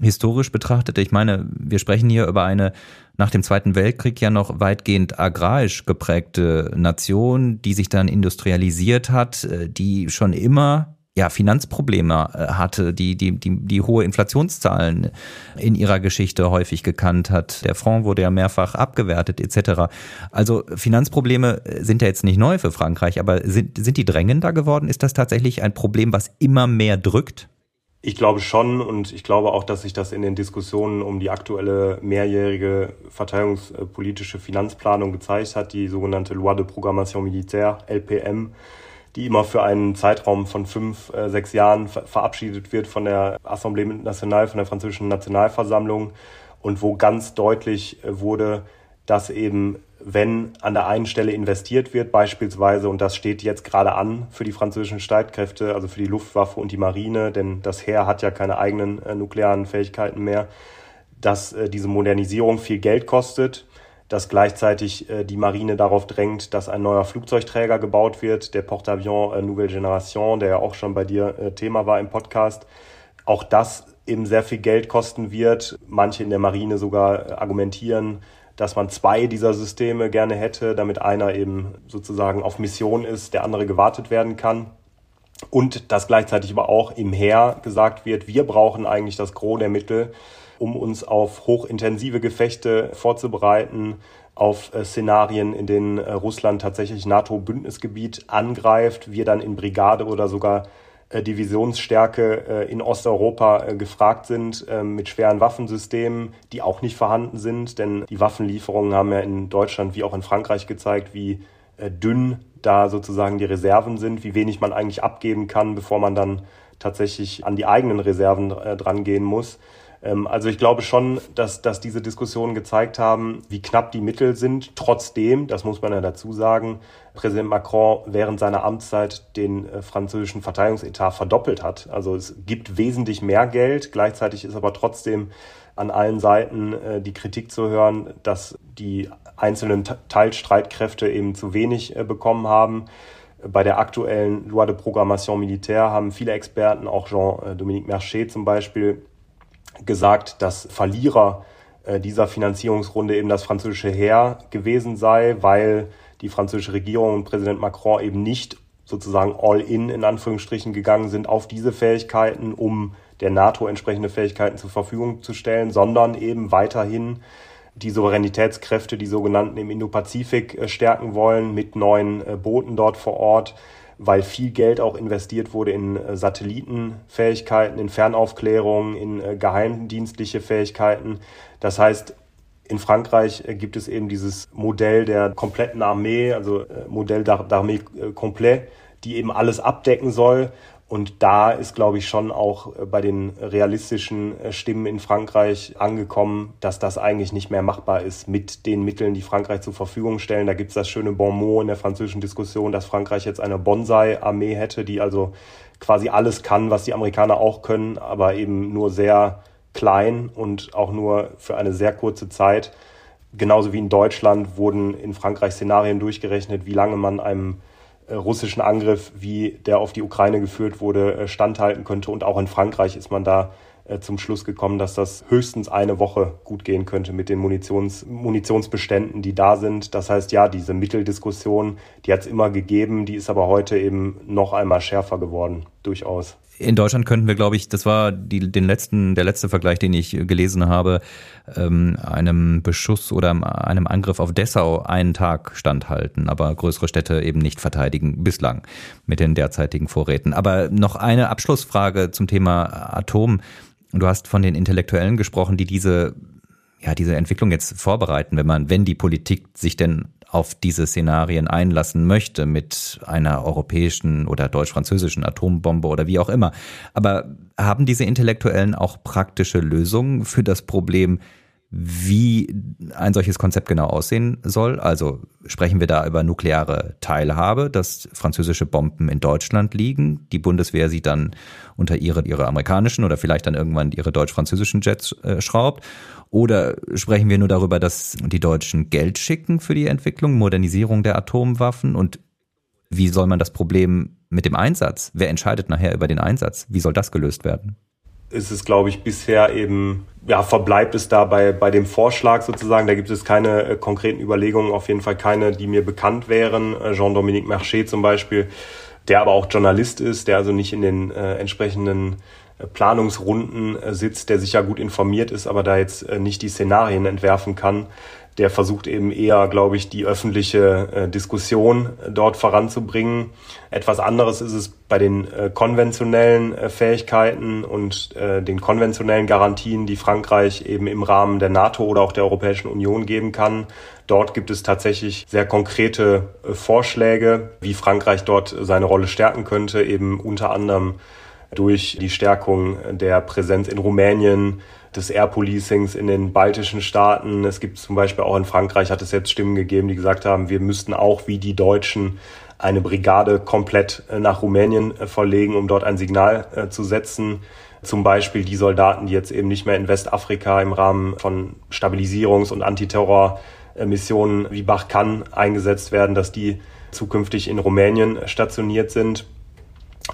historisch betrachtet? Ich meine, wir sprechen hier über eine nach dem Zweiten Weltkrieg ja noch weitgehend agrarisch geprägte Nation, die sich dann industrialisiert hat, äh, die schon immer ja, Finanzprobleme äh, hatte, die, die, die, die hohe Inflationszahlen in ihrer Geschichte häufig gekannt hat. Der Franc wurde ja mehrfach abgewertet etc. Also Finanzprobleme äh, sind ja jetzt nicht neu für Frankreich, aber sind, sind die drängender geworden? Ist das tatsächlich ein Problem, was immer mehr drückt? Ich glaube schon und ich glaube auch, dass sich das in den Diskussionen um die aktuelle mehrjährige verteidigungspolitische Finanzplanung gezeigt hat, die sogenannte Loi de Programmation Militaire, LPM, die immer für einen Zeitraum von fünf, äh, sechs Jahren verabschiedet wird von der Assemblée Nationale, von der französischen Nationalversammlung und wo ganz deutlich äh, wurde, dass eben, wenn an der einen Stelle investiert wird, beispielsweise, und das steht jetzt gerade an für die französischen Streitkräfte, also für die Luftwaffe und die Marine, denn das Heer hat ja keine eigenen äh, nuklearen Fähigkeiten mehr, dass äh, diese Modernisierung viel Geld kostet dass gleichzeitig äh, die Marine darauf drängt, dass ein neuer Flugzeugträger gebaut wird, der Porte-Avions äh, Nouvelle Generation, der ja auch schon bei dir äh, Thema war im Podcast. Auch das eben sehr viel Geld kosten wird. Manche in der Marine sogar äh, argumentieren, dass man zwei dieser Systeme gerne hätte, damit einer eben sozusagen auf Mission ist, der andere gewartet werden kann. Und dass gleichzeitig aber auch im Heer gesagt wird, wir brauchen eigentlich das Gros der Mittel, um uns auf hochintensive Gefechte vorzubereiten, auf äh, Szenarien, in denen äh, Russland tatsächlich NATO-Bündnisgebiet angreift, wir dann in Brigade oder sogar äh, Divisionsstärke in Osteuropa gefragt sind mit schweren Waffensystemen, die auch nicht vorhanden sind, denn die Waffenlieferungen haben ja in Deutschland wie auch in Frankreich gezeigt, wie dünn da sozusagen die Reserven sind, wie wenig man eigentlich abgeben kann, bevor man dann tatsächlich an die eigenen Reserven drangehen muss. Ähm, also ich glaube schon, dass, dass diese Diskussionen gezeigt haben, wie knapp die Mittel sind. Trotzdem, das muss man ja dazu sagen, Präsident Macron während seiner Amtszeit den äh, französischen Verteidigungsetat verdoppelt hat. Also es gibt wesentlich mehr Geld. Gleichzeitig ist aber trotzdem an allen Seiten äh, die Kritik zu hören, dass die einzelnen Teilstreitkräfte eben zu wenig äh, bekommen haben. Bei der aktuellen Loi de Programmation Militaire haben viele Experten, auch Jean-Dominique Merchet zum Beispiel, gesagt, dass Verlierer äh, dieser Finanzierungsrunde eben das französische Heer gewesen sei, weil die französische Regierung und Präsident Macron eben nicht sozusagen all in in Anführungsstrichen gegangen sind auf diese Fähigkeiten, um der NATO entsprechende Fähigkeiten zur Verfügung zu stellen, sondern eben weiterhin die Souveränitätskräfte, die sogenannten im Indo-Pazifik äh, stärken wollen, mit neuen äh, Booten dort vor Ort, weil viel Geld auch investiert wurde in äh, Satellitenfähigkeiten, in Fernaufklärung, in äh, geheimdienstliche Fähigkeiten. Das heißt, in Frankreich äh, gibt es eben dieses Modell der kompletten Armee, also Modell d'Armée complet, die eben alles abdecken soll und da ist, glaube ich, schon auch äh, bei den realistischen äh, Stimmen in Frankreich angekommen, dass das eigentlich nicht mehr machbar ist mit den Mitteln, die Frankreich zur Verfügung stellen. Da gibt es das schöne Bon mot in der französischen Diskussion, dass Frankreich jetzt eine Bonsai-Armee hätte, die also quasi alles kann, was die Amerikaner auch können, aber eben nur sehr klein und auch nur für eine sehr kurze Zeit. Genauso wie in Deutschland wurden in Frankreich Szenarien durchgerechnet, wie lange man einem russischen Angriff, wie der auf die Ukraine geführt wurde, äh, standhalten könnte. Und auch in Frankreich ist man da äh, zum Schluss gekommen, dass das höchstens eine Woche gut gehen könnte mit den Munitions, Munitionsbeständen, die da sind. Das heißt, ja, diese Mitteldiskussion, die hat es immer gegeben, die ist aber heute eben noch einmal schärfer geworden, durchaus. In Deutschland könnten wir, glaube ich, das war die, den letzten, der letzte Vergleich, den ich gelesen habe, ähm, einem Beschuss oder einem Angriff auf Dessau einen Tag standhalten, aber größere Städte eben nicht verteidigen, bislang mit den derzeitigen Vorräten. Aber noch eine Abschlussfrage zum Thema Atom. Du hast von den Intellektuellen gesprochen, die diese ja, diese Entwicklung jetzt vorbereiten, wenn man, wenn die Politik sich denn auf diese Szenarien einlassen möchte mit einer europäischen oder deutsch-französischen Atombombe oder wie auch immer. Aber haben diese Intellektuellen auch praktische Lösungen für das Problem, wie ein solches Konzept genau aussehen soll. Also sprechen wir da über nukleare Teilhabe, dass französische Bomben in Deutschland liegen. Die Bundeswehr sie dann unter ihre, ihre amerikanischen oder vielleicht dann irgendwann ihre deutsch-französischen Jets äh, schraubt. Oder sprechen wir nur darüber, dass die Deutschen Geld schicken für die Entwicklung, Modernisierung der Atomwaffen und wie soll man das Problem mit dem Einsatz? Wer entscheidet nachher über den Einsatz? Wie soll das gelöst werden? Ist es, glaube ich, bisher eben, ja, verbleibt es da bei, bei dem Vorschlag sozusagen. Da gibt es keine äh, konkreten Überlegungen, auf jeden Fall keine, die mir bekannt wären. Äh, Jean-Dominique Marché zum Beispiel, der aber auch Journalist ist, der also nicht in den äh, entsprechenden äh, Planungsrunden äh, sitzt, der sicher gut informiert ist, aber da jetzt nicht die Szenarien entwerfen kann der versucht eben eher, glaube ich, die öffentliche äh, Diskussion äh, dort voranzubringen. Etwas anderes ist es bei den äh, konventionellen äh, Fähigkeiten und äh, den konventionellen Garantien, die Frankreich eben im Rahmen der NATO oder auch der Europäischen Union geben kann. Dort gibt es tatsächlich sehr konkrete äh, Vorschläge, wie Frankreich dort seine Rolle stärken könnte, eben unter anderem durch die Stärkung der Präsenz in Rumänien, des Air Policings in den baltischen Staaten. Es gibt zum Beispiel auch in Frankreich hat es jetzt Stimmen gegeben, die gesagt haben, wir müssten auch wie die Deutschen eine Brigade komplett äh, nach Rumänien äh, verlegen, um dort ein Signal äh, zu setzen. Zum Beispiel die Soldaten, die jetzt eben nicht mehr in Westafrika im Rahmen von Stabilisierungs- und Antiterrormissionen wie Barkhane eingesetzt werden, dass die zukünftig in Rumänien stationiert sind.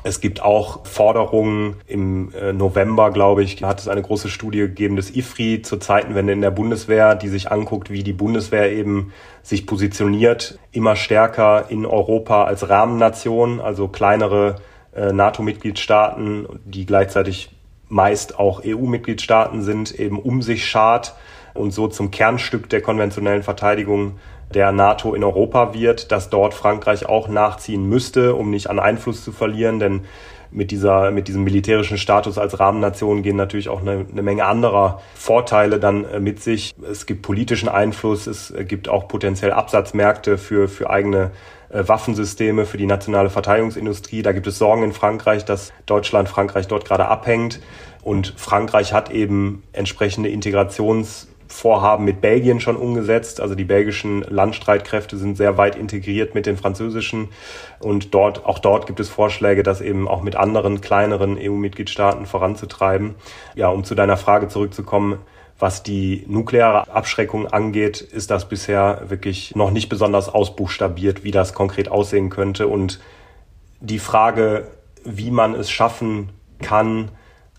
Es gibt auch Forderungen. Im äh, November, glaube ich, hat es eine große Studie gegeben des IFRI zur Zeitenwende in der Bundeswehr, die sich anguckt, wie die Bundeswehr eben sich positioniert, immer stärker in Europa als Rahmennation, also kleinere äh, NATO-Mitgliedstaaten, die gleichzeitig meist auch EU-Mitgliedstaaten sind, eben um sich schart und so zum Kernstück der konventionellen Verteidigung der NATO in Europa wird, dass dort Frankreich auch nachziehen müsste, um nicht an Einfluss zu verlieren, denn mit dieser, mit diesem militärischen Status als Rahmennation gehen natürlich auch eine, eine Menge anderer Vorteile dann äh, mit sich. Es gibt politischen Einfluss, es gibt auch potenziell Absatzmärkte für, für eigene äh, Waffensysteme, für die nationale Verteidigungsindustrie. Da gibt es Sorgen in Frankreich, dass Deutschland Frankreich dort gerade abhängt. Und Frankreich hat eben entsprechende Integrations Vorhaben mit Belgien schon umgesetzt. Also die belgischen Landstreitkräfte sind sehr weit integriert mit den französischen. Und dort, auch dort gibt es Vorschläge, das eben auch mit anderen kleineren EU-Mitgliedstaaten voranzutreiben. Ja, um zu deiner Frage zurückzukommen, was die nukleare Abschreckung angeht, ist das bisher wirklich noch nicht besonders ausbuchstabiert, wie das konkret aussehen könnte. Und die Frage, wie man es schaffen kann,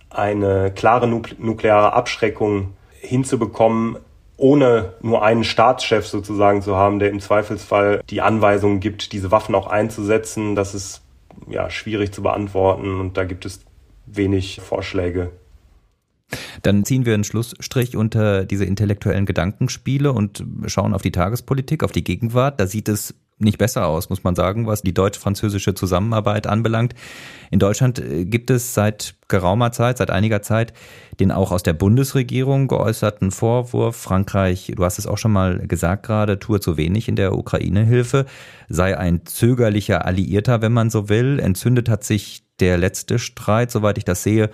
eine klare nukleare Abschreckung hinzubekommen, ohne nur einen Staatschef sozusagen zu haben, der im Zweifelsfall die Anweisungen gibt, diese Waffen auch einzusetzen, das ist ja schwierig zu beantworten und da gibt es wenig Vorschläge. Dann ziehen wir einen Schlussstrich unter diese intellektuellen Gedankenspiele und schauen auf die Tagespolitik, auf die Gegenwart. Da sieht es nicht besser aus, muss man sagen, was die deutsch-französische Zusammenarbeit anbelangt. In Deutschland äh, gibt es seit geraumer Zeit, seit einiger Zeit, den auch aus der Bundesregierung geäußerten Vorwurf, Frankreich, du hast es auch schon mal gesagt gerade, tue zu wenig in der Ukraine-Hilfe, sei ein zögerlicher Alliierter, wenn man so will. Entzündet hat sich der letzte Streit, soweit ich das sehe,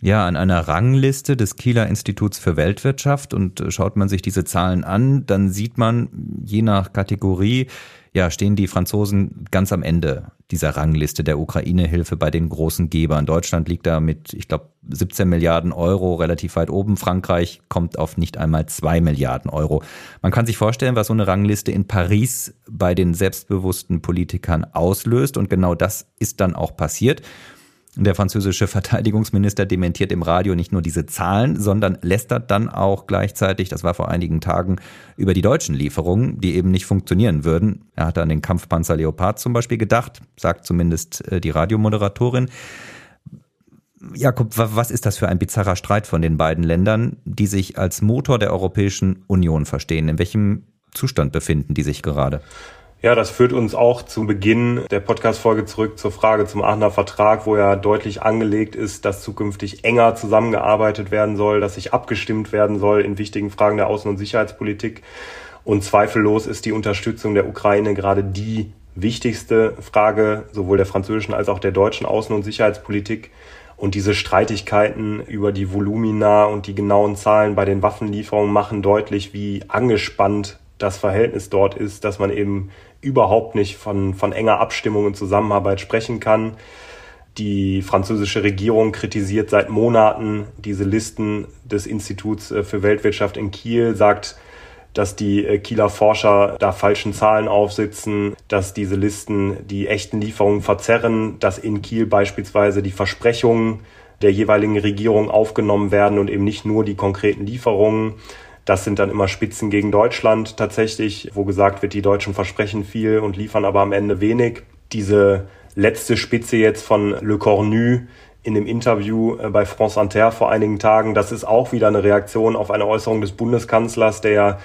ja, an einer Rangliste des Kieler Instituts für Weltwirtschaft und äh, schaut man sich diese Zahlen an, dann sieht man je nach Kategorie, ja, stehen die Franzosen ganz am Ende dieser Rangliste der Ukraine-Hilfe bei den großen Gebern. Deutschland liegt da mit, ich glaube, 17 Milliarden Euro relativ weit oben. Frankreich kommt auf nicht einmal zwei Milliarden Euro. Man kann sich vorstellen, was so eine Rangliste in Paris bei den selbstbewussten Politikern auslöst. Und genau das ist dann auch passiert. Der französische Verteidigungsminister dementiert im Radio nicht nur diese Zahlen, sondern lästert dann auch gleichzeitig, das war vor einigen Tagen, über die deutschen Lieferungen, die eben nicht funktionieren würden. Er hat an den Kampfpanzer Leopard zum Beispiel gedacht, sagt zumindest äh, die Radiomoderatorin. Jakob, was ist das für ein bizarrer Streit von den beiden Ländern, die sich als Motor der Europäischen Union verstehen? In welchem Zustand befinden die sich gerade? Ja, das führt uns auch zu Beginn der Podcast-Folge zurück zur Frage zum Aachener Vertrag, wo ja deutlich angelegt ist, dass zukünftig enger zusammengearbeitet werden soll, dass sich abgestimmt werden soll in wichtigen Fragen der Außen- und Sicherheitspolitik. Und zweifellos ist die Unterstützung der Ukraine gerade die wichtigste Frage sowohl der französischen als auch der deutschen Außen- und Sicherheitspolitik. Und diese Streitigkeiten über die Volumina und die genauen Zahlen bei den Waffenlieferungen machen deutlich, wie angespannt das Verhältnis dort ist, dass man eben überhaupt nicht von, von enger Abstimmung und Zusammenarbeit sprechen kann. Die französische Regierung kritisiert seit Monaten diese Listen des Instituts äh, für Weltwirtschaft in Kiel, sagt, dass die äh, Kieler Forscher da falschen Zahlen aufsitzen, dass diese Listen die echten Lieferungen verzerren, dass in Kiel beispielsweise die Versprechungen der jeweiligen Regierung aufgenommen werden und eben nicht nur die konkreten Lieferungen. Das sind dann immer Spitzen gegen Deutschland tatsächlich, wo gesagt wird, die Deutschen versprechen viel und liefern aber am Ende wenig. Diese letzte Spitze jetzt von Le Cornu in dem Interview äh, bei France Inter vor einigen Tagen, das ist auch wieder eine Reaktion auf eine Äußerung des Bundeskanzlers, der ja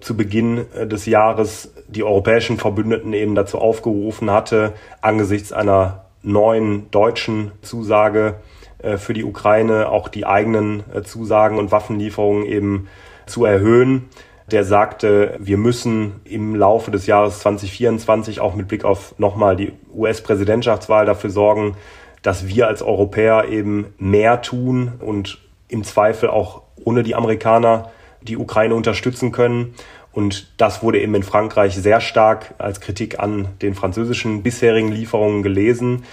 zu Beginn äh, des Jahres die europäischen Verbündeten eben dazu aufgerufen hatte, angesichts einer neuen deutschen Zusage äh, für die Ukraine auch die eigenen Zusagen und Waffenlieferungen eben zu erhöhen. Der sagte, wir müssen im Laufe des Jahres 2024 auch mit Blick auf nochmal die US-Präsidentschaftswahl dafür sorgen, dass wir als Europäer eben mehr tun und im Zweifel auch ohne die Amerikaner die Ukraine unterstützen können. Und das wurde eben in Frankreich sehr stark als Kritik an den französischen bisherigen Lieferungen gelesen.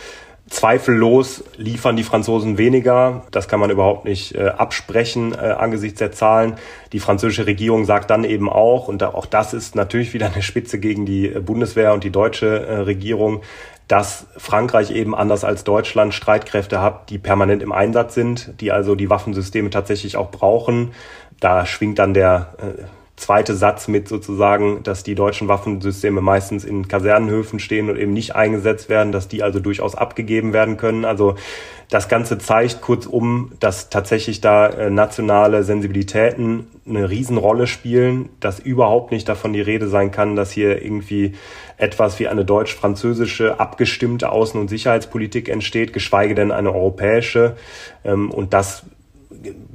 Zweifellos liefern die Franzosen weniger. Das kann man überhaupt nicht äh, absprechen äh, angesichts der Zahlen. Die französische Regierung sagt dann eben auch, und auch das ist natürlich wieder eine Spitze gegen die äh, Bundeswehr und die deutsche äh, Regierung, dass Frankreich eben anders als Deutschland Streitkräfte hat, die permanent im Einsatz sind, die also die Waffensysteme tatsächlich auch brauchen. Da schwingt dann der äh, zweite Satz mit sozusagen, dass die deutschen Waffensysteme meistens in Kasernenhöfen stehen und eben nicht eingesetzt werden, dass die also durchaus abgegeben werden können. Also das Ganze zeigt kurzum, dass tatsächlich da äh, nationale Sensibilitäten eine Riesenrolle spielen, dass überhaupt nicht davon die Rede sein kann, dass hier irgendwie etwas wie eine deutsch-französische abgestimmte Außen- und Sicherheitspolitik entsteht, geschweige denn eine europäische. Ähm, und das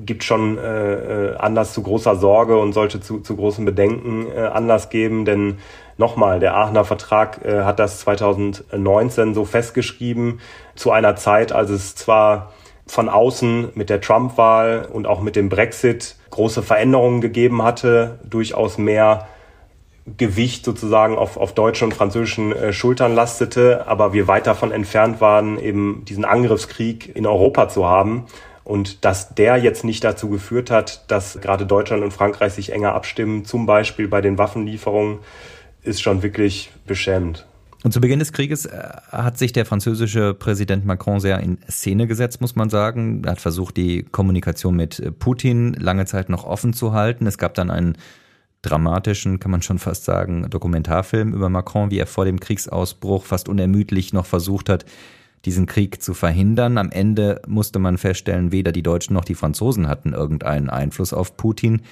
gibt schon äh, äh, Anlass zu großer Sorge und sollte zu, zu großen Bedenken äh, Anlass geben, denn nochmal, der Aachener Vertrag äh, hat das 2019 so festgeschrieben, zu einer Zeit, als es zwar von außen mit der Trump-Wahl und auch mit dem Brexit große Veränderungen gegeben hatte, durchaus mehr Gewicht sozusagen auf, auf deutschen und französischen äh, Schultern lastete, aber wir weit davon entfernt waren, eben diesen Angriffskrieg in Europa zu haben. Und dass der jetzt nicht dazu geführt hat, dass gerade Deutschland und Frankreich sich enger abstimmen, zum Beispiel bei den Waffenlieferungen, ist schon wirklich beschämend. Und zu Beginn des Krieges äh, hat sich der französische Präsident Macron sehr in Szene gesetzt, muss man sagen. Er hat versucht, die Kommunikation mit äh, Putin lange Zeit noch offen zu halten. Es gab dann einen dramatischen, kann man schon fast sagen, Dokumentarfilm über Macron, wie er vor dem Kriegsausbruch fast unermüdlich noch versucht hat, diesen Krieg zu verhindern. Am Ende musste man feststellen, weder die Deutschen noch die Franzosen hatten irgendeinen Einfluss auf Putin.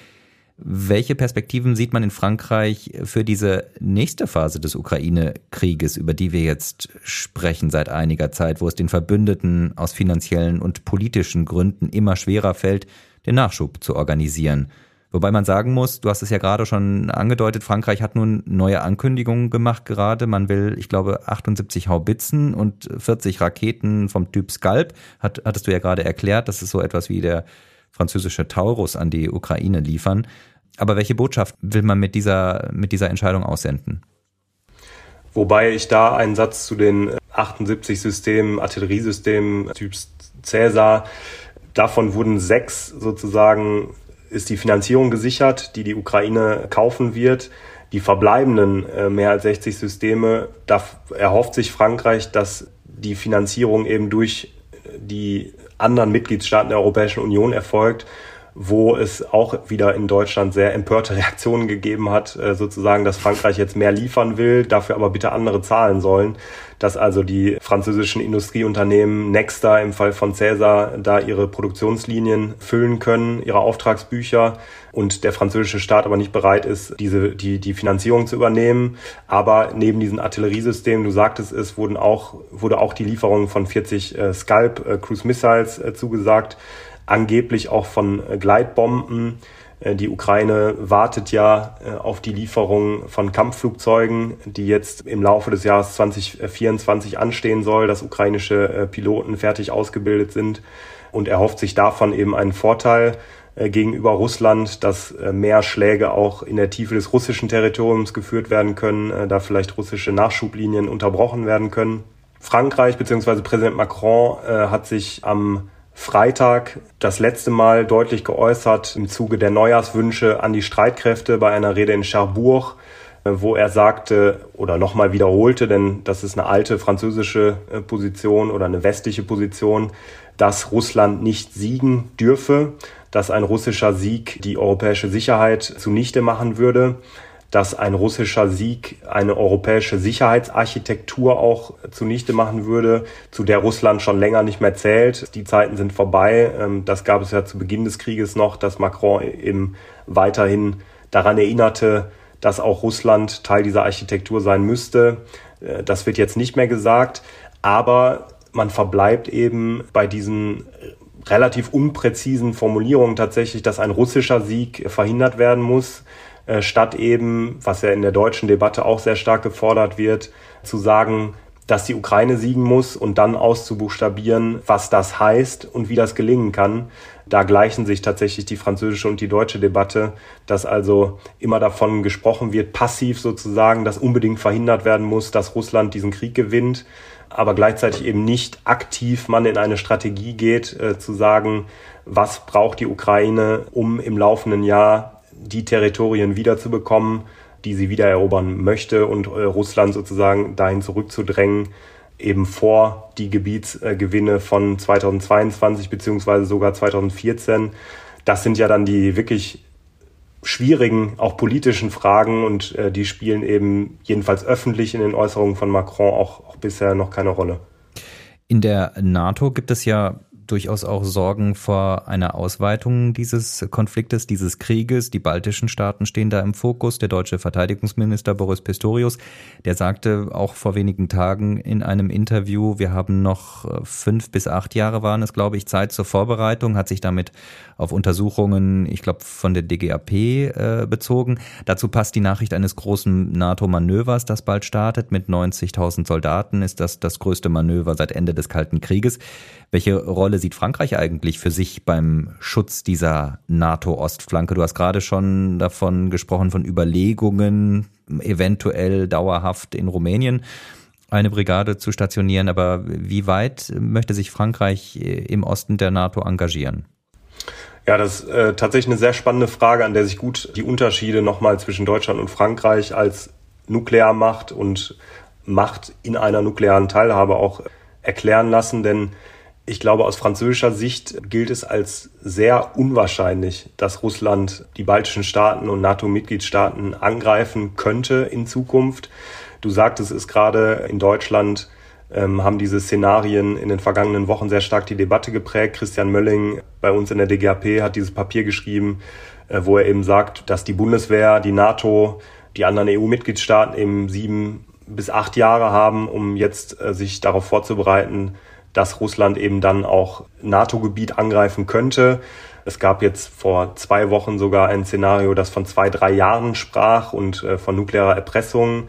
Welche Perspektiven sieht man in Frankreich für diese nächste Phase des Ukraine-Krieges, über die wir jetzt sprechen seit einiger Zeit, wo es den Verbündeten aus finanziellen und politischen Gründen immer schwerer fällt, den Nachschub zu organisieren? Wobei man sagen muss, du hast es ja gerade schon angedeutet, Frankreich hat nun neue Ankündigungen gemacht gerade. Man will, ich glaube, 78 Haubitzen und 40 Raketen vom Typ Scalp. Hat, hattest du ja gerade erklärt, das ist so etwas wie der französische Taurus an die Ukraine liefern. Aber welche Botschaft will man mit dieser, mit dieser Entscheidung aussenden? Wobei ich da einen Satz zu den 78 Systemen, Artilleriesystemen Typs Cäsar, davon wurden sechs sozusagen ist die Finanzierung gesichert, die die Ukraine kaufen wird. Die verbleibenden äh, mehr als 60 Systeme, da erhofft sich Frankreich, dass die Finanzierung eben durch die anderen Mitgliedstaaten der Europäischen Union erfolgt wo es auch wieder in Deutschland sehr empörte Reaktionen gegeben hat, äh, sozusagen, dass Frankreich jetzt mehr liefern will, dafür aber bitte andere zahlen sollen, dass also die französischen Industrieunternehmen Nexta im Fall von Cäsar da ihre Produktionslinien füllen können, ihre Auftragsbücher und der französische Staat aber nicht bereit ist, diese, die, die Finanzierung zu übernehmen. Aber neben diesen Artilleriesystemen, du sagtest es, wurden auch, wurde auch die Lieferung von 40 äh, Scalp äh, Cruise Missiles äh, zugesagt angeblich auch von äh, Gleitbomben. Äh, die Ukraine wartet ja äh, auf die Lieferung von Kampfflugzeugen, die jetzt im Laufe des Jahres 2024 anstehen soll, dass ukrainische Piloten fertig ausgebildet sind und erhofft sich davon eben einen Vorteil gegenüber Russland, dass mehr Schläge auch in der Tiefe des russischen Territoriums geführt werden können, da vielleicht russische Nachschublinien unterbrochen werden können. Frankreich bzw. Präsident Macron hat sich am Freitag das letzte Mal deutlich geäußert im Zuge der Neujahrswünsche an die Streitkräfte bei einer Rede in Cherbourg, äh, wo er sagte oder nochmal wiederholte, denn das ist eine alte französische äh, Position oder eine westliche Position, dass Russland nicht siegen dürfe, dass ein russischer Sieg die europäische Sicherheit zunichte machen würde dass ein russischer Sieg eine europäische Sicherheitsarchitektur auch zunichte machen würde, zu der Russland schon länger nicht mehr zählt. Die Zeiten sind vorbei. Ähm, das gab es ja zu Beginn des Krieges noch, dass Macron eben weiterhin daran erinnerte, dass auch Russland Teil dieser Architektur sein müsste. Äh, das wird jetzt nicht mehr gesagt, aber man verbleibt eben bei diesen relativ unpräzisen Formulierungen tatsächlich, dass ein russischer Sieg verhindert werden muss äh, statt eben, was ja in der deutschen Debatte auch sehr stark gefordert wird, zu sagen, dass die Ukraine siegen muss und dann auszubuchstabieren, was das heißt und wie das gelingen kann. Da gleichen sich tatsächlich die französische und die deutsche Debatte, dass also immer davon gesprochen wird, passiv sozusagen, dass unbedingt verhindert werden muss, dass Russland diesen Krieg gewinnt, aber gleichzeitig eben nicht aktiv man in eine Strategie geht, äh, zu sagen, was braucht die Ukraine, um im laufenden Jahr die Territorien wiederzubekommen, die sie wiedererobern möchte und äh, Russland sozusagen dahin zurückzudrängen, eben vor die Gebietsgewinne von 2022 beziehungsweise sogar 2014. Das sind ja dann die wirklich schwierigen, auch politischen Fragen und äh, die spielen eben jedenfalls öffentlich in den Äußerungen von Macron auch, auch bisher noch keine Rolle. In der NATO gibt es ja durchaus auch Sorgen vor einer Ausweitung dieses Konfliktes, dieses Krieges. Die baltischen Staaten stehen da im Fokus. Der deutsche Verteidigungsminister Boris Pistorius, der sagte auch vor wenigen Tagen in einem Interview, wir haben noch äh, fünf bis acht Jahre waren es, glaube ich, Zeit zur Vorbereitung, hat sich damit auf Untersuchungen, ich glaube, von der DGAP äh, bezogen. Dazu passt die Nachricht eines großen NATO-Manövers, das bald startet. Mit 90.000 Soldaten ist das das größte Manöver seit Ende des Kalten Krieges. Welche Rolle sieht Frankreich eigentlich für sich beim Schutz dieser NATO-Ostflanke? Du hast gerade schon davon gesprochen, von Überlegungen, eventuell dauerhaft in Rumänien eine Brigade zu stationieren. Aber wie weit möchte sich Frankreich im Osten der NATO engagieren? Ja, das ist äh, tatsächlich eine sehr spannende Frage, an der sich gut die Unterschiede nochmal zwischen Deutschland und Frankreich als Nuklearmacht und Macht in einer nuklearen Teilhabe auch erklären lassen. Denn ich glaube, aus französischer Sicht gilt es als sehr unwahrscheinlich, dass Russland die baltischen Staaten und NATO-Mitgliedstaaten angreifen könnte in Zukunft. Du sagtest es gerade in Deutschland, ähm, haben diese Szenarien in den vergangenen Wochen sehr stark die Debatte geprägt. Christian Mölling bei uns in der DGAP hat dieses Papier geschrieben, äh, wo er eben sagt, dass die Bundeswehr, die NATO, die anderen EU-Mitgliedstaaten eben sieben bis acht Jahre haben, um jetzt äh, sich darauf vorzubereiten, dass Russland eben dann auch NATO-Gebiet angreifen könnte. Es gab jetzt vor zwei Wochen sogar ein Szenario, das von zwei, drei Jahren sprach und äh, von nuklearer Erpressung.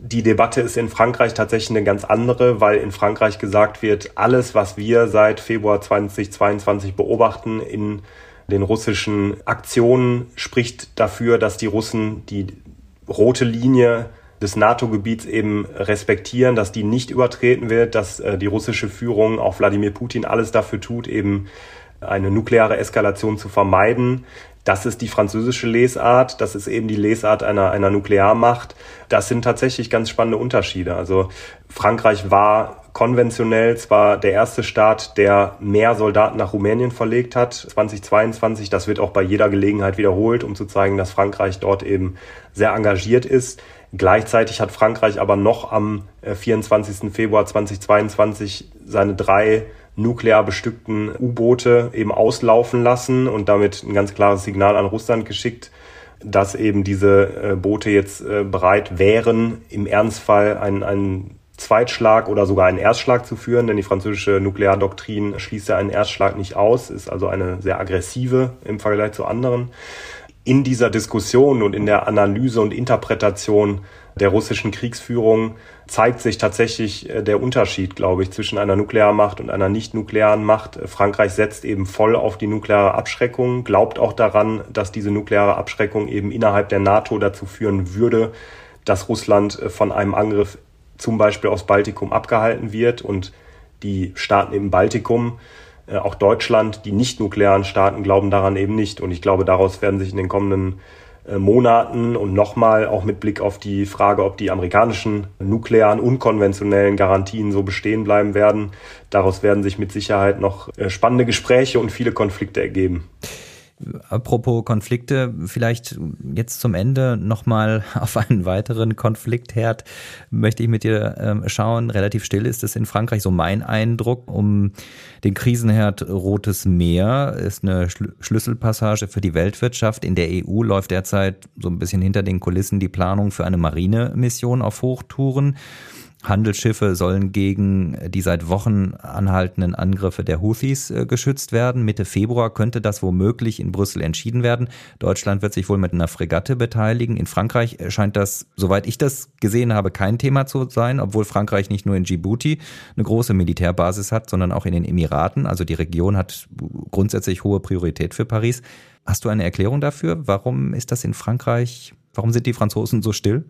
Die Debatte ist in Frankreich tatsächlich eine ganz andere, weil in Frankreich gesagt wird, alles, was wir seit Februar 2022 beobachten in den russischen Aktionen, spricht dafür, dass die Russen die rote Linie des NATO-Gebiets eben respektieren, dass die nicht übertreten wird, dass äh, die russische Führung, auch Wladimir Putin, alles dafür tut, eben eine nukleare Eskalation zu vermeiden. Das ist die französische Lesart, das ist eben die Lesart einer, einer Nuklearmacht. Das sind tatsächlich ganz spannende Unterschiede. Also Frankreich war konventionell zwar der erste Staat, der mehr Soldaten nach Rumänien verlegt hat, 2022. Das wird auch bei jeder Gelegenheit wiederholt, um zu zeigen, dass Frankreich dort eben sehr engagiert ist. Gleichzeitig hat Frankreich aber noch am 24. Äh, Februar 2022 seine drei nuklear bestückten U-Boote eben auslaufen lassen und damit ein ganz klares Signal an Russland geschickt, dass eben diese äh, Boote jetzt äh, bereit wären, im Ernstfall einen, einen Zweitschlag oder sogar einen Erstschlag zu führen, denn die französische Nukleardoktrin schließt ja einen Erstschlag nicht aus, ist also eine sehr aggressive im Vergleich zu anderen. In dieser Diskussion und in der Analyse und Interpretation der russischen Kriegsführung zeigt sich tatsächlich äh, der Unterschied, glaube ich, zwischen einer Nuklearmacht und einer nicht-nuklearen Macht. Frankreich setzt eben voll auf die nukleare Abschreckung, glaubt auch daran, dass diese nukleare Abschreckung eben innerhalb der NATO dazu führen würde, dass Russland äh, von einem Angriff zum Beispiel aus Baltikum abgehalten wird und die Staaten im Baltikum äh, auch Deutschland, die nicht nuklearen Staaten glauben daran eben nicht. Und ich glaube, daraus werden sich in den kommenden äh, Monaten und nochmal auch mit Blick auf die Frage, ob die amerikanischen nuklearen, unkonventionellen Garantien so bestehen bleiben werden, daraus werden sich mit Sicherheit noch äh, spannende Gespräche und viele Konflikte ergeben. Apropos Konflikte, vielleicht jetzt zum Ende nochmal auf einen weiteren Konfliktherd möchte ich mit dir äh, schauen. Relativ still ist es in Frankreich, so mein Eindruck. Um den Krisenherd Rotes Meer ist eine Schlüsselpassage für die Weltwirtschaft. In der EU läuft derzeit so ein bisschen hinter den Kulissen die Planung für eine Marinemission auf Hochtouren. Handelsschiffe sollen gegen die seit Wochen anhaltenden Angriffe der Houthis äh, geschützt werden. Mitte Februar könnte das womöglich in Brüssel entschieden werden. Deutschland wird sich wohl mit einer Fregatte beteiligen. In Frankreich scheint das, soweit ich das gesehen habe, kein Thema zu sein, obwohl Frankreich nicht nur in Djibouti eine große Militärbasis hat, sondern auch in den Emiraten. Also die Region hat grundsätzlich hohe Priorität für Paris. Hast du eine Erklärung dafür? Warum ist das in Frankreich? Warum sind die Franzosen so still?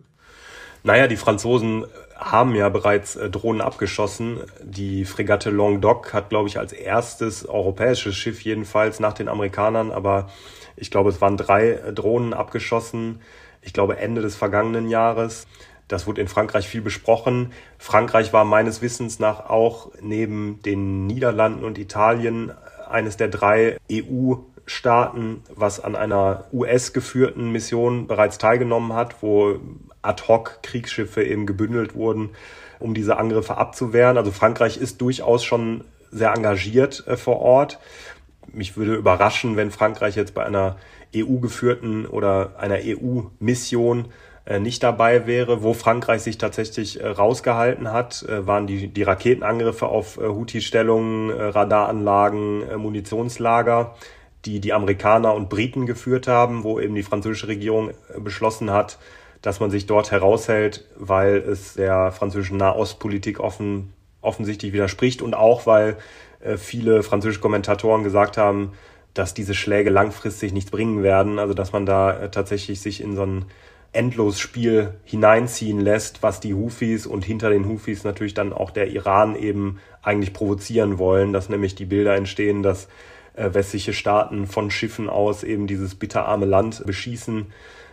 Naja, die Franzosen haben ja bereits äh, Drohnen abgeschossen. Die Fregatte Languedoc hat, glaube ich, als erstes europäisches Schiff jedenfalls nach den Amerikanern, aber ich glaube, es waren drei äh, Drohnen abgeschossen. Ich glaube, Ende des vergangenen Jahres. Das wurde in Frankreich viel besprochen. Frankreich war meines Wissens nach auch neben den Niederlanden und Italien eines der drei EU-Staaten, was an einer US-geführten Mission bereits teilgenommen hat, wo Ad-hoc-Kriegsschiffe eben gebündelt wurden, um diese Angriffe abzuwehren. Also Frankreich ist durchaus schon sehr engagiert äh, vor Ort. Mich würde überraschen, wenn Frankreich jetzt bei einer EU-geführten oder einer EU-Mission äh, nicht dabei wäre. Wo Frankreich sich tatsächlich äh, rausgehalten hat, äh, waren die, die Raketenangriffe auf äh, Houthi-Stellungen, äh, Radaranlagen, Munitionslager, die die Amerikaner und Briten geführt haben, wo eben die französische Regierung beschlossen hat, dass man sich dort heraushält, weil es der französischen Nahostpolitik offen, offensichtlich widerspricht und auch weil äh, viele französische Kommentatoren gesagt haben, dass diese Schläge langfristig nichts bringen werden, also dass man da äh, tatsächlich sich in so ein Endlosspiel hineinziehen lässt, was die Hufis und hinter den Hufis natürlich dann auch der Iran eben eigentlich provozieren wollen, dass nämlich die Bilder entstehen, dass äh, westliche Staaten von Schiffen aus eben dieses bitterarme Land beschießen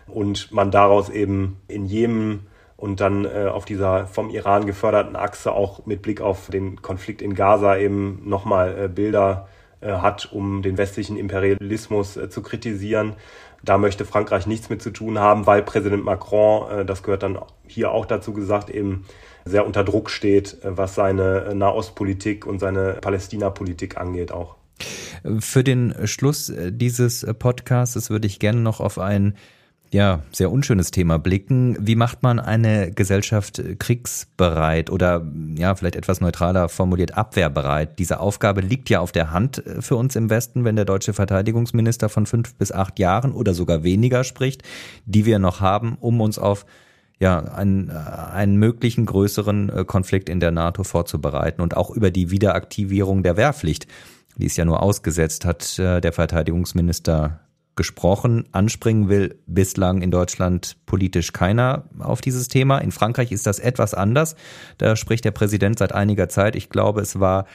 und man daraus eben in Jemen und dann äh, auf dieser vom Iran geförderten Achse auch mit Blick auf den Konflikt in Gaza eben nochmal äh, Bilder äh, hat, um den westlichen Imperialismus äh, zu kritisieren. Da möchte Frankreich nichts mit zu tun haben, weil Präsident Macron, äh, das gehört dann hier auch dazu gesagt, eben sehr unter Druck steht, äh, was seine Nahostpolitik und seine Palästina-Politik angeht auch. Für den Schluss dieses Podcasts würde ich gerne noch auf ein ja, sehr unschönes Thema blicken. Wie macht man eine Gesellschaft kriegsbereit oder ja, vielleicht etwas neutraler formuliert abwehrbereit? Diese Aufgabe liegt ja auf der Hand äh, für uns im Westen, wenn der deutsche Verteidigungsminister von fünf bis acht Jahren oder sogar weniger spricht, die wir noch haben, um uns auf ja, einen, äh, einen möglichen größeren äh, Konflikt in der NATO vorzubereiten und auch über die Wiederaktivierung der Wehrpflicht. Die ist ja nur ausgesetzt, hat der Verteidigungsminister gesprochen. Anspringen will bislang in Deutschland politisch keiner auf dieses Thema. In Frankreich ist das etwas anders. Da spricht der Präsident seit einiger Zeit. Ich glaube, es war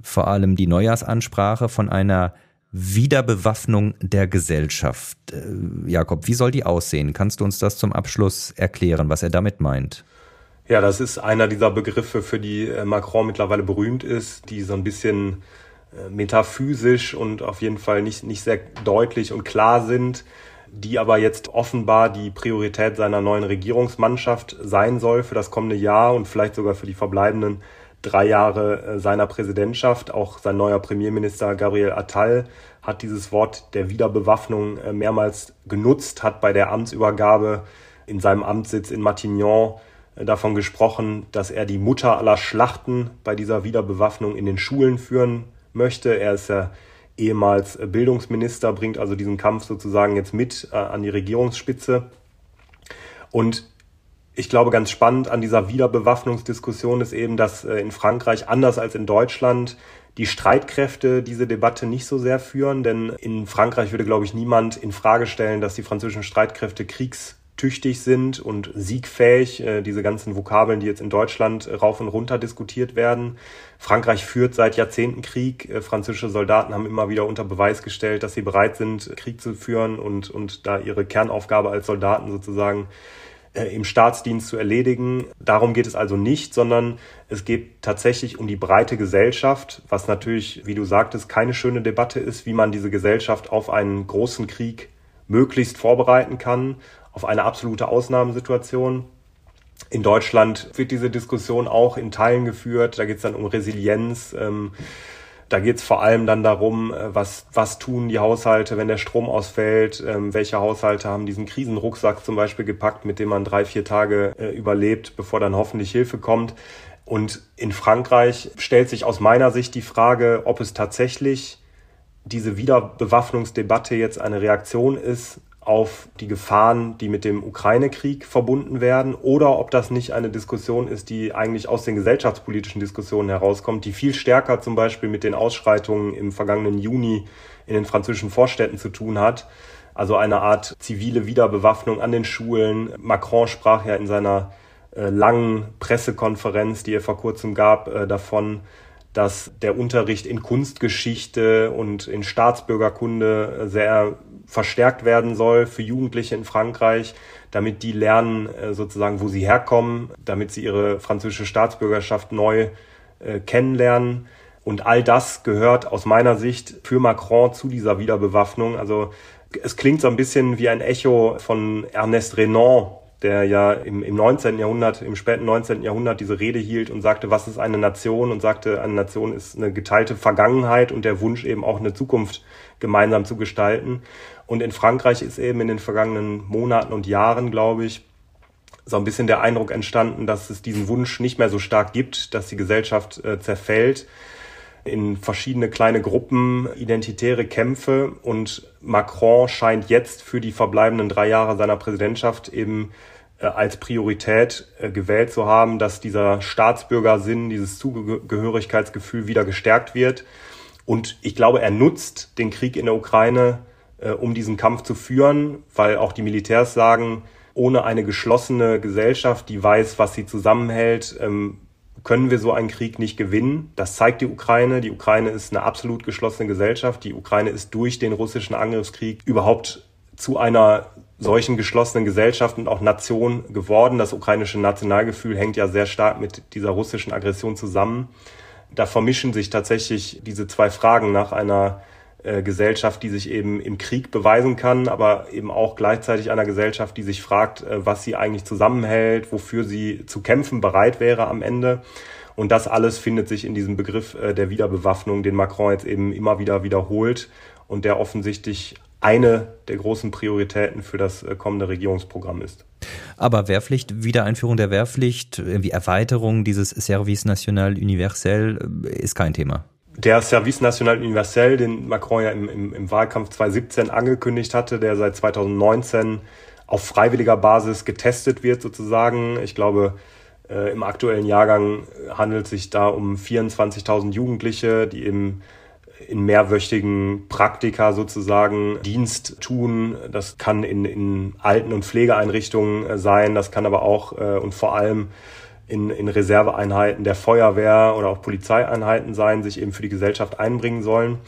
vor allem die Neujahrsansprache von einer Wiederbewaffnung der Gesellschaft. Äh, Jakob, wie soll die aussehen? Kannst du uns das zum Abschluss erklären, was er damit meint? Ja, das ist einer dieser Begriffe, für die äh, Macron mittlerweile berühmt ist, die so ein bisschen metaphysisch und auf jeden Fall nicht, nicht sehr deutlich und klar sind, die aber jetzt offenbar die Priorität seiner neuen Regierungsmannschaft sein soll für das kommende Jahr und vielleicht sogar für die verbleibenden drei Jahre äh, seiner Präsidentschaft. Auch sein neuer Premierminister Gabriel Attal hat dieses Wort der Wiederbewaffnung äh, mehrmals genutzt, hat bei der Amtsübergabe in seinem Amtssitz in Matignon davon gesprochen, dass er die Mutter aller Schlachten bei dieser Wiederbewaffnung in den Schulen führen möchte. Er ist ja ehemals Bildungsminister, bringt also diesen Kampf sozusagen jetzt mit äh, an die Regierungsspitze. Und ich glaube, ganz spannend an dieser Wiederbewaffnungsdiskussion ist eben, dass äh, in Frankreich anders als in Deutschland die Streitkräfte diese Debatte nicht so sehr führen, denn in Frankreich würde, glaube ich, niemand in Frage stellen, dass die französischen Streitkräfte kriegstüchtig sind und siegfähig. Äh, diese ganzen Vokabeln, die jetzt in Deutschland rauf und runter diskutiert werden. Frankreich führt seit Jahrzehnten Krieg. Äh, französische Soldaten haben immer wieder unter Beweis gestellt, dass sie bereit sind, Krieg zu führen und, und da ihre Kernaufgabe als Soldaten sozusagen äh, im Staatsdienst zu erledigen. Darum geht es also nicht, sondern es geht tatsächlich um die breite Gesellschaft, was natürlich, wie du sagtest, keine schöne Debatte ist, wie man diese Gesellschaft auf einen großen Krieg möglichst vorbereiten kann, auf eine absolute Ausnahmesituation. In Deutschland wird diese Diskussion auch in Teilen geführt. Da geht es dann um Resilienz. Ähm, da geht es vor allem dann darum, äh, was, was tun die Haushalte, wenn der Strom ausfällt, ähm, welche Haushalte haben diesen Krisenrucksack zum Beispiel gepackt, mit dem man drei, vier Tage äh, überlebt, bevor dann hoffentlich Hilfe kommt. Und in Frankreich stellt sich aus meiner Sicht die Frage, ob es tatsächlich diese Wiederbewaffnungsdebatte jetzt eine Reaktion ist auf die Gefahren, die mit dem Ukraine-Krieg verbunden werden, oder ob das nicht eine Diskussion ist, die eigentlich aus den gesellschaftspolitischen Diskussionen herauskommt, die viel stärker zum Beispiel mit den Ausschreitungen im vergangenen Juni in den französischen Vorstädten zu tun hat. Also eine Art zivile Wiederbewaffnung an den Schulen. Macron sprach ja in seiner äh, langen Pressekonferenz, die er vor kurzem gab, äh, davon, dass der Unterricht in Kunstgeschichte und in Staatsbürgerkunde äh, sehr verstärkt werden soll für Jugendliche in Frankreich, damit die lernen äh, sozusagen, wo sie herkommen, damit sie ihre französische Staatsbürgerschaft neu äh, kennenlernen. Und all das gehört aus meiner Sicht für Macron zu dieser Wiederbewaffnung. Also es klingt so ein bisschen wie ein Echo von Ernest Renan, der ja im, im 19. Jahrhundert, im späten 19. Jahrhundert diese Rede hielt und sagte, was ist eine Nation? Und sagte, eine Nation ist eine geteilte Vergangenheit und der Wunsch eben auch eine Zukunft gemeinsam zu gestalten. Und in Frankreich ist eben in den vergangenen Monaten und Jahren, glaube ich, so ein bisschen der Eindruck entstanden, dass es diesen Wunsch nicht mehr so stark gibt, dass die Gesellschaft äh, zerfällt in verschiedene kleine Gruppen, identitäre Kämpfe und Macron scheint jetzt für die verbleibenden drei Jahre seiner Präsidentschaft eben äh, als Priorität äh, gewählt zu haben, dass dieser Staatsbürgersinn, dieses Zugehörigkeitsgefühl wieder gestärkt wird. Und ich glaube, er nutzt den Krieg in der Ukraine äh, um diesen Kampf zu führen, weil auch die Militärs sagen, ohne eine geschlossene Gesellschaft, die weiß, was sie zusammenhält, ähm, können wir so einen Krieg nicht gewinnen. Das zeigt die Ukraine. Die Ukraine ist eine absolut geschlossene Gesellschaft. Die Ukraine ist durch den russischen Angriffskrieg überhaupt zu einer solchen geschlossenen Gesellschaft und auch Nation geworden. Das ukrainische Nationalgefühl hängt ja sehr stark mit dieser russischen Aggression zusammen. Da vermischen sich tatsächlich diese zwei Fragen nach einer äh, Gesellschaft, die sich eben im Krieg beweisen kann, aber eben auch gleichzeitig einer Gesellschaft, die sich fragt, äh, was sie eigentlich zusammenhält, wofür sie zu kämpfen bereit wäre am Ende. Und das alles findet sich in diesem Begriff äh, der Wiederbewaffnung, den Macron jetzt eben immer wieder wiederholt und der offensichtlich eine der großen Prioritäten für das kommende Regierungsprogramm ist. Aber Wehrpflicht, Wiedereinführung der Wehrpflicht, irgendwie Erweiterung dieses Service National Universel ist kein Thema der Service National Universel, den Macron ja im, im, im, Wahlkampf 2017 angekündigt hatte, der seit 2019 auf freiwilliger Basis getestet wird sozusagen. Ich glaube, äh, im aktuellen Jahrgang handelt es sich da um 24.000 Jugendliche, die eben in mehrwöchigen Praktika sozusagen Dienst tun. Das kann in, in Alten- und Pflegeeinrichtungen äh, sein, das kann aber auch äh, und vor allem in, in Reserveeinheiten der Feuerwehr oder auch Polizeieinheiten sein, sich eben für die Gesellschaft einbringen sollen.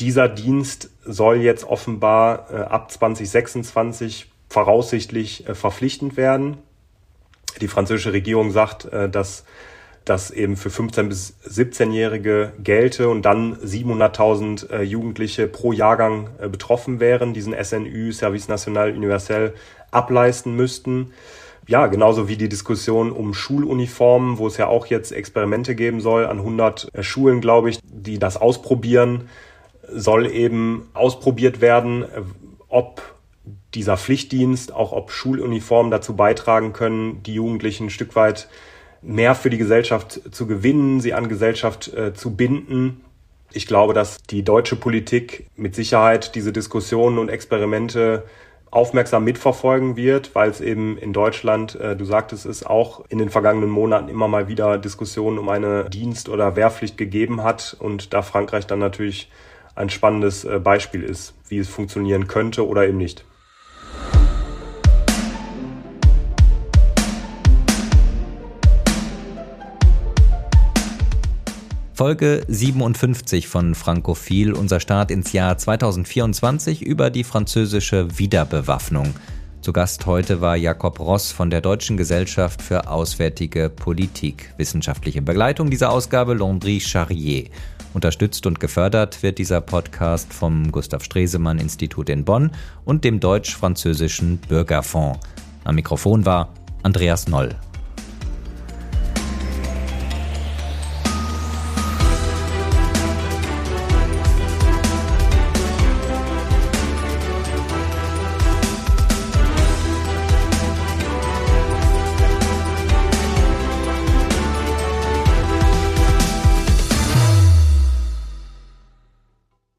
Dieser Dienst soll jetzt offenbar äh, ab 2026 voraussichtlich äh, verpflichtend werden. Die französische Regierung sagt, äh, dass das eben für 15 bis 17-Jährige gelte und dann 700.000 äh, Jugendliche pro Jahrgang äh, betroffen wären, diesen SNU, Service National Universel, ableisten müssten ja, genauso wie die Diskussion um Schuluniformen, wo es ja auch jetzt Experimente geben soll an 100 äh, Schulen, glaube ich, die das ausprobieren, soll eben ausprobiert werden, äh, ob dieser Pflichtdienst, auch ob Schuluniformen dazu beitragen können, die Jugendlichen ein Stück weit mehr für die Gesellschaft zu gewinnen, sie an Gesellschaft äh, zu binden. Ich glaube, dass die deutsche Politik mit Sicherheit diese Diskussionen und Experimente aufmerksam mitverfolgen wird, weil es eben in Deutschland, äh, du sagtest es, auch in den vergangenen Monaten immer mal wieder Diskussionen um eine Dienst- oder Wehrpflicht gegeben hat und da Frankreich dann natürlich ein spannendes äh, Beispiel ist, wie es funktionieren könnte oder eben nicht. Folge 57 von Frankophil, unser Start ins Jahr 2024 über die französische Wiederbewaffnung. Zu Gast heute war Jakob Ross von der Deutschen Gesellschaft für Auswärtige Politik. Wissenschaftliche Begleitung dieser Ausgabe Landry Charrier. Unterstützt und gefördert wird dieser Podcast vom Gustav Stresemann Institut in Bonn und dem deutsch-französischen Bürgerfonds. Am Mikrofon war Andreas Noll.